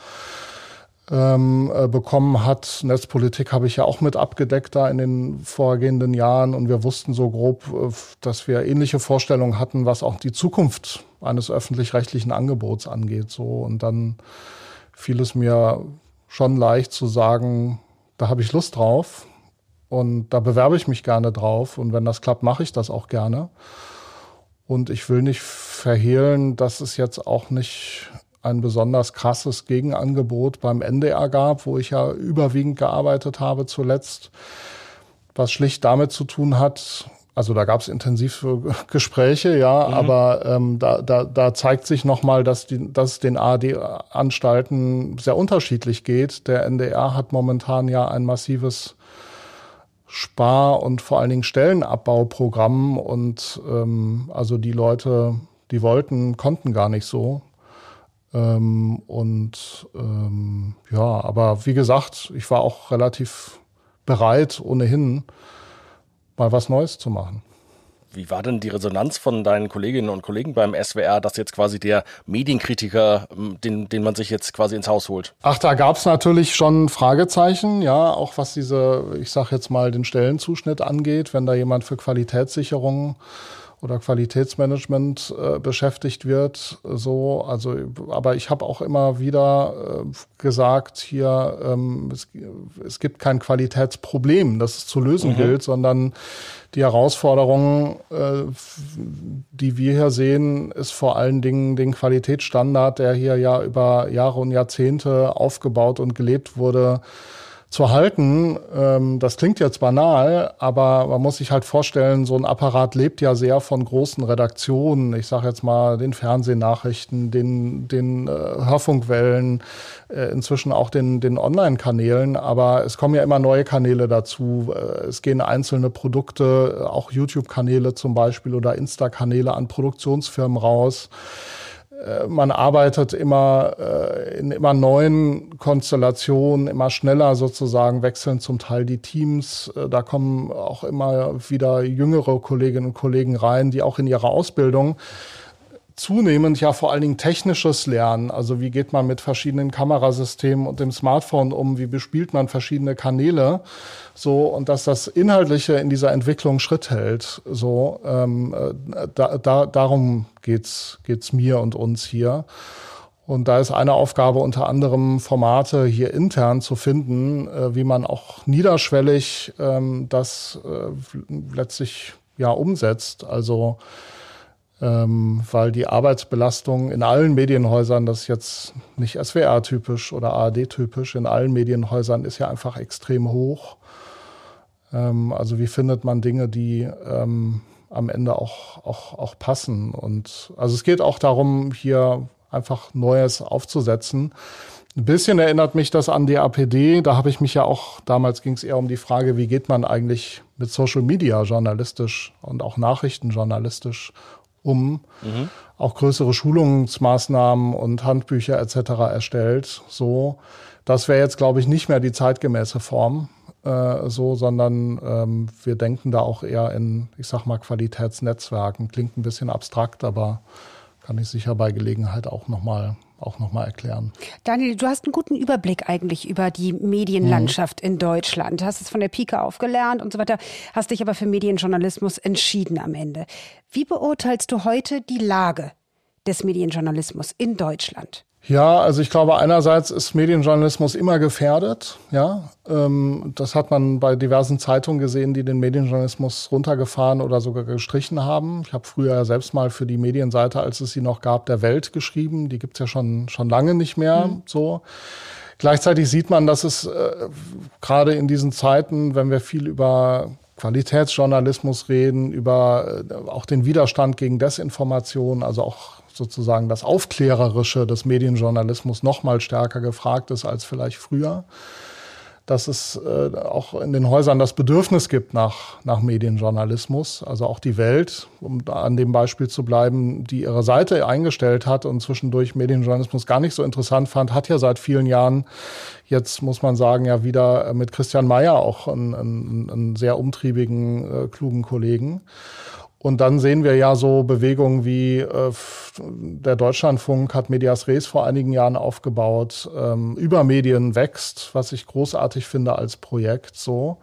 ähm, äh, bekommen hat. Netzpolitik habe ich ja auch mit abgedeckt da in den vorgehenden Jahren und wir wussten so grob, äh, dass wir ähnliche Vorstellungen hatten, was auch die Zukunft eines öffentlich-rechtlichen Angebots angeht. So und dann fiel es mir schon leicht zu sagen, da habe ich Lust drauf und da bewerbe ich mich gerne drauf und wenn das klappt, mache ich das auch gerne. Und ich will nicht verhehlen, dass es jetzt auch nicht ein besonders krasses Gegenangebot beim NDR gab, wo ich ja überwiegend gearbeitet habe zuletzt, was schlicht damit zu tun hat, also da gab es intensive Gespräche, ja, mhm. aber ähm, da, da, da zeigt sich nochmal, dass, die, dass es den ARD-Anstalten sehr unterschiedlich geht. Der NDR hat momentan ja ein massives Spar- und vor allen Dingen Stellenabbauprogramm und ähm, also die Leute, die wollten, konnten gar nicht so. Ähm, und ähm, ja, aber wie gesagt, ich war auch relativ bereit, ohnehin mal was Neues zu machen. Wie war denn die Resonanz von deinen Kolleginnen und Kollegen beim SWR, dass jetzt quasi der Medienkritiker, ähm, den, den man sich jetzt quasi ins Haus holt? Ach, da gab es natürlich schon Fragezeichen, ja, auch was diese, ich sag jetzt mal, den Stellenzuschnitt angeht, wenn da jemand für Qualitätssicherung oder Qualitätsmanagement äh, beschäftigt wird. So, also, aber ich habe auch immer wieder äh, gesagt, hier ähm, es, es gibt kein Qualitätsproblem, das es zu lösen mhm. gilt, sondern die Herausforderung, äh, die wir hier sehen, ist vor allen Dingen den Qualitätsstandard, der hier ja über Jahre und Jahrzehnte aufgebaut und gelebt wurde, zu halten. Ähm, das klingt jetzt banal, aber man muss sich halt vorstellen, so ein Apparat lebt ja sehr von großen Redaktionen. Ich sage jetzt mal den Fernsehnachrichten, den, den äh, Hörfunkwellen, äh, inzwischen auch den, den Online-Kanälen. Aber es kommen ja immer neue Kanäle dazu. Äh, es gehen einzelne Produkte, auch YouTube-Kanäle zum Beispiel oder Insta-Kanäle an Produktionsfirmen raus. Äh, man arbeitet immer äh, in immer neuen Konstellationen, immer schneller sozusagen, wechseln zum Teil die Teams. Äh, da kommen auch immer wieder jüngere Kolleginnen und Kollegen rein, die auch in ihrer Ausbildung zunehmend ja vor allen Dingen technisches Lernen. Also wie geht man mit verschiedenen Kamerasystemen und dem Smartphone um? Wie bespielt man verschiedene Kanäle? So und dass das Inhaltliche in dieser Entwicklung Schritt hält. So ähm, äh, da, da, darum geht's geht's mir und uns hier. Und da ist eine Aufgabe unter anderem Formate hier intern zu finden, äh, wie man auch niederschwellig ähm, das äh, letztlich ja umsetzt. Also ähm, weil die Arbeitsbelastung in allen Medienhäusern, das ist jetzt nicht SWR-typisch oder ARD-typisch, in allen Medienhäusern ist ja einfach extrem hoch. Ähm, also wie findet man Dinge, die ähm, am Ende auch, auch, auch passen? Und also es geht auch darum, hier einfach Neues aufzusetzen. Ein bisschen erinnert mich das an die APD. Da habe ich mich ja auch, damals ging es eher um die Frage, wie geht man eigentlich mit Social Media journalistisch und auch nachrichtenjournalistisch um, mhm. auch größere Schulungsmaßnahmen und Handbücher etc. erstellt. So, das wäre jetzt, glaube ich, nicht mehr die zeitgemäße Form. Äh, so, sondern ähm, wir denken da auch eher in, ich sag mal, Qualitätsnetzwerken. Klingt ein bisschen abstrakt, aber kann ich sicher bei Gelegenheit auch nochmal auch nochmal erklären. Daniel, du hast einen guten Überblick eigentlich über die Medienlandschaft mhm. in Deutschland. Hast es von der Pike aufgelernt und so weiter, hast dich aber für Medienjournalismus entschieden am Ende. Wie beurteilst du heute die Lage des Medienjournalismus in Deutschland? Ja, also ich glaube, einerseits ist Medienjournalismus immer gefährdet. Ja, ähm, das hat man bei diversen Zeitungen gesehen, die den Medienjournalismus runtergefahren oder sogar gestrichen haben. Ich habe früher ja selbst mal für die Medienseite, als es sie noch gab, der Welt geschrieben. Die gibt's ja schon schon lange nicht mehr. Mhm. So. Gleichzeitig sieht man, dass es äh, gerade in diesen Zeiten, wenn wir viel über Qualitätsjournalismus reden, über äh, auch den Widerstand gegen Desinformation, also auch sozusagen das Aufklärerische des Medienjournalismus noch mal stärker gefragt ist als vielleicht früher. Dass es äh, auch in den Häusern das Bedürfnis gibt nach, nach Medienjournalismus. Also auch die Welt, um an dem Beispiel zu bleiben, die ihre Seite eingestellt hat und zwischendurch Medienjournalismus gar nicht so interessant fand, hat ja seit vielen Jahren jetzt, muss man sagen, ja wieder mit Christian Mayer auch einen, einen, einen sehr umtriebigen, äh, klugen Kollegen. Und dann sehen wir ja so Bewegungen wie äh, der Deutschlandfunk hat Medias Res vor einigen Jahren aufgebaut, ähm, Übermedien wächst, was ich großartig finde als Projekt so.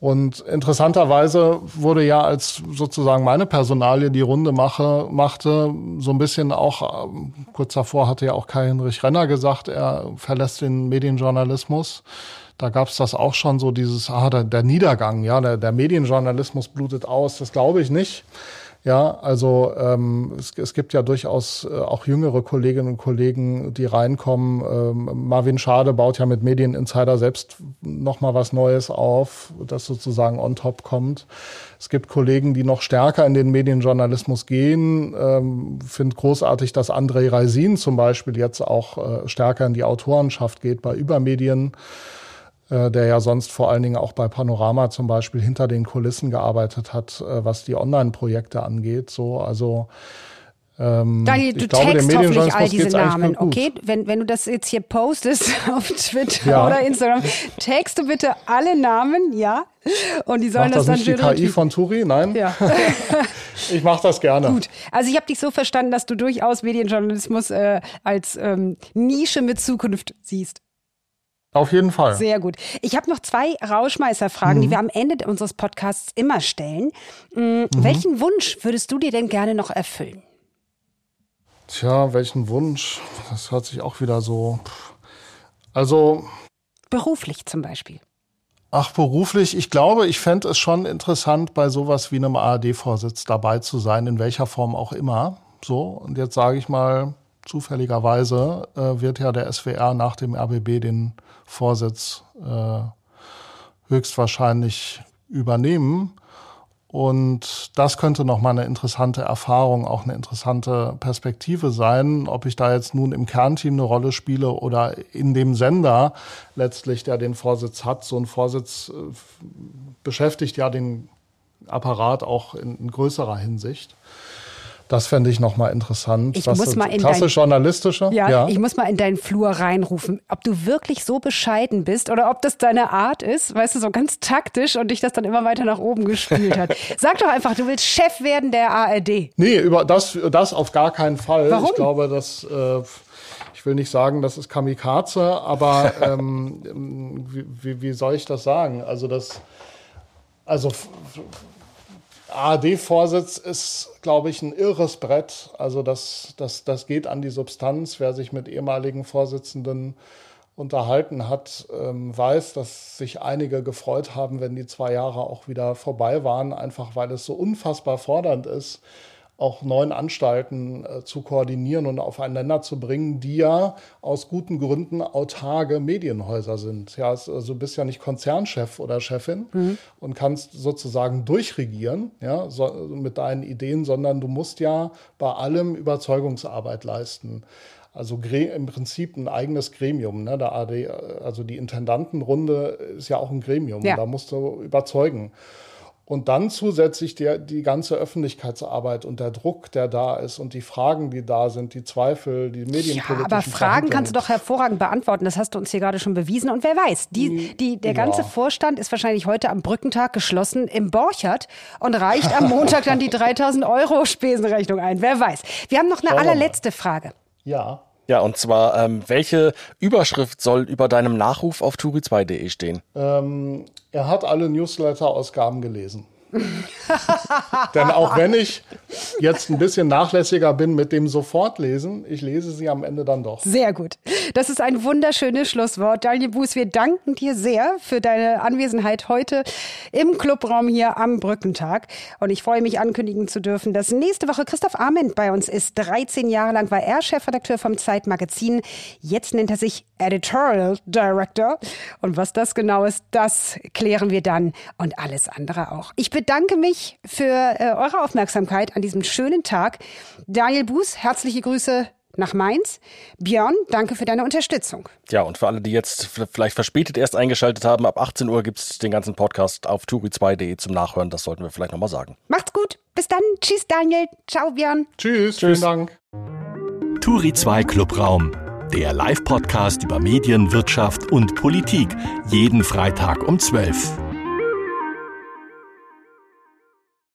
Und interessanterweise wurde ja als sozusagen meine Personalie die Runde mache, machte, so ein bisschen auch, ähm, kurz davor hatte ja auch Kai-Hinrich Renner gesagt, er verlässt den Medienjournalismus. Da gab es das auch schon so, dieses, ah, der, der Niedergang, ja, der, der Medienjournalismus blutet aus. Das glaube ich nicht. Ja, also ähm, es, es gibt ja durchaus äh, auch jüngere Kolleginnen und Kollegen, die reinkommen. Ähm, Marvin Schade baut ja mit Medieninsider selbst noch mal was Neues auf, das sozusagen on top kommt. Es gibt Kollegen, die noch stärker in den Medienjournalismus gehen. Ähm, Finde großartig, dass André Reisin zum Beispiel jetzt auch äh, stärker in die Autorenschaft geht bei Übermedien. Äh, der ja sonst vor allen Dingen auch bei Panorama zum Beispiel hinter den Kulissen gearbeitet hat, äh, was die Online-Projekte angeht. So, also ähm, Daniel, du glaube, tagst hoffentlich all diese Namen, okay? Wenn, wenn du das jetzt hier postest auf Twitter ja. oder Instagram, tagst du bitte alle Namen, ja? Und die sollen Macht das, das dann nicht die KI von Turi? Nein. Ja. ich mache das gerne. Gut. Also ich habe dich so verstanden, dass du durchaus Medienjournalismus äh, als ähm, Nische mit Zukunft siehst. Auf jeden Fall. Sehr gut. Ich habe noch zwei Rauschmeißerfragen, mhm. die wir am Ende unseres Podcasts immer stellen. Mhm. Welchen Wunsch würdest du dir denn gerne noch erfüllen? Tja, welchen Wunsch? Das hört sich auch wieder so. Also. Beruflich zum Beispiel. Ach, beruflich. Ich glaube, ich fände es schon interessant, bei sowas wie einem ARD-Vorsitz dabei zu sein, in welcher Form auch immer. So, und jetzt sage ich mal, zufälligerweise äh, wird ja der SWR nach dem RBB den Vorsitz äh, höchstwahrscheinlich übernehmen. Und das könnte nochmal eine interessante Erfahrung, auch eine interessante Perspektive sein, ob ich da jetzt nun im Kernteam eine Rolle spiele oder in dem Sender letztlich, der den Vorsitz hat. So ein Vorsitz äh, beschäftigt ja den Apparat auch in, in größerer Hinsicht. Das fände ich nochmal interessant. Ich muss mal in klassisch dein, journalistische? Ja, ja, ich muss mal in deinen Flur reinrufen, ob du wirklich so bescheiden bist oder ob das deine Art ist, weißt du, so ganz taktisch und dich das dann immer weiter nach oben gespielt hat. Sag doch einfach, du willst Chef werden der ARD. Nee, über das, das auf gar keinen Fall. Warum? Ich glaube, dass äh, ich will nicht sagen, das ist Kamikaze, aber ähm, wie, wie, soll ich das sagen? Also das, also ARD-Vorsitz ist, glaube ich, ein irres Brett. Also das, das, das geht an die Substanz. Wer sich mit ehemaligen Vorsitzenden unterhalten hat, ähm, weiß, dass sich einige gefreut haben, wenn die zwei Jahre auch wieder vorbei waren, einfach weil es so unfassbar fordernd ist, auch neuen Anstalten äh, zu koordinieren und aufeinander zu bringen, die ja aus guten Gründen autarke Medienhäuser sind. Ja, also du bist ja nicht Konzernchef oder Chefin mhm. und kannst sozusagen durchregieren, ja, so, mit deinen Ideen, sondern du musst ja bei allem Überzeugungsarbeit leisten. Also im Prinzip ein eigenes Gremium. Ne? Der AD, also die Intendantenrunde ist ja auch ein Gremium. Ja. Da musst du überzeugen. Und dann zusätzlich die, die ganze Öffentlichkeitsarbeit und der Druck, der da ist und die Fragen, die da sind, die Zweifel, die medienpolitischen Ja, aber Fragen kannst du doch hervorragend beantworten. Das hast du uns hier gerade schon bewiesen. Und wer weiß, die, die, der ganze ja. Vorstand ist wahrscheinlich heute am Brückentag geschlossen im Borchert und reicht am Montag dann die 3000 Euro Spesenrechnung ein. Wer weiß. Wir haben noch eine allerletzte Frage. Ja. Ja, und zwar, ähm, welche Überschrift soll über deinem Nachruf auf turi2.de stehen? Ähm, er hat alle Newsletter-Ausgaben gelesen. Denn auch wenn ich jetzt ein bisschen nachlässiger bin mit dem Sofortlesen, ich lese sie am Ende dann doch. Sehr gut. Das ist ein wunderschönes Schlusswort. Daniel Buß, wir danken dir sehr für deine Anwesenheit heute im Clubraum hier am Brückentag. Und ich freue mich ankündigen zu dürfen, dass nächste Woche Christoph Arment bei uns ist. 13 Jahre lang war er Chefredakteur vom Zeitmagazin. Jetzt nennt er sich Editorial Director. Und was das genau ist, das klären wir dann und alles andere auch. Ich bedanke mich für äh, eure Aufmerksamkeit an diesem schönen Tag. Daniel Buß, herzliche Grüße nach Mainz. Björn, danke für deine Unterstützung. Ja, und für alle, die jetzt vielleicht verspätet erst eingeschaltet haben, ab 18 Uhr gibt es den ganzen Podcast auf turi2.de zum Nachhören. Das sollten wir vielleicht nochmal sagen. Macht's gut. Bis dann. Tschüss, Daniel. Ciao, Björn. Tschüss. Tschüss. Vielen Dank. Turi 2 Clubraum der Live-Podcast über Medien, Wirtschaft und Politik. Jeden Freitag um 12.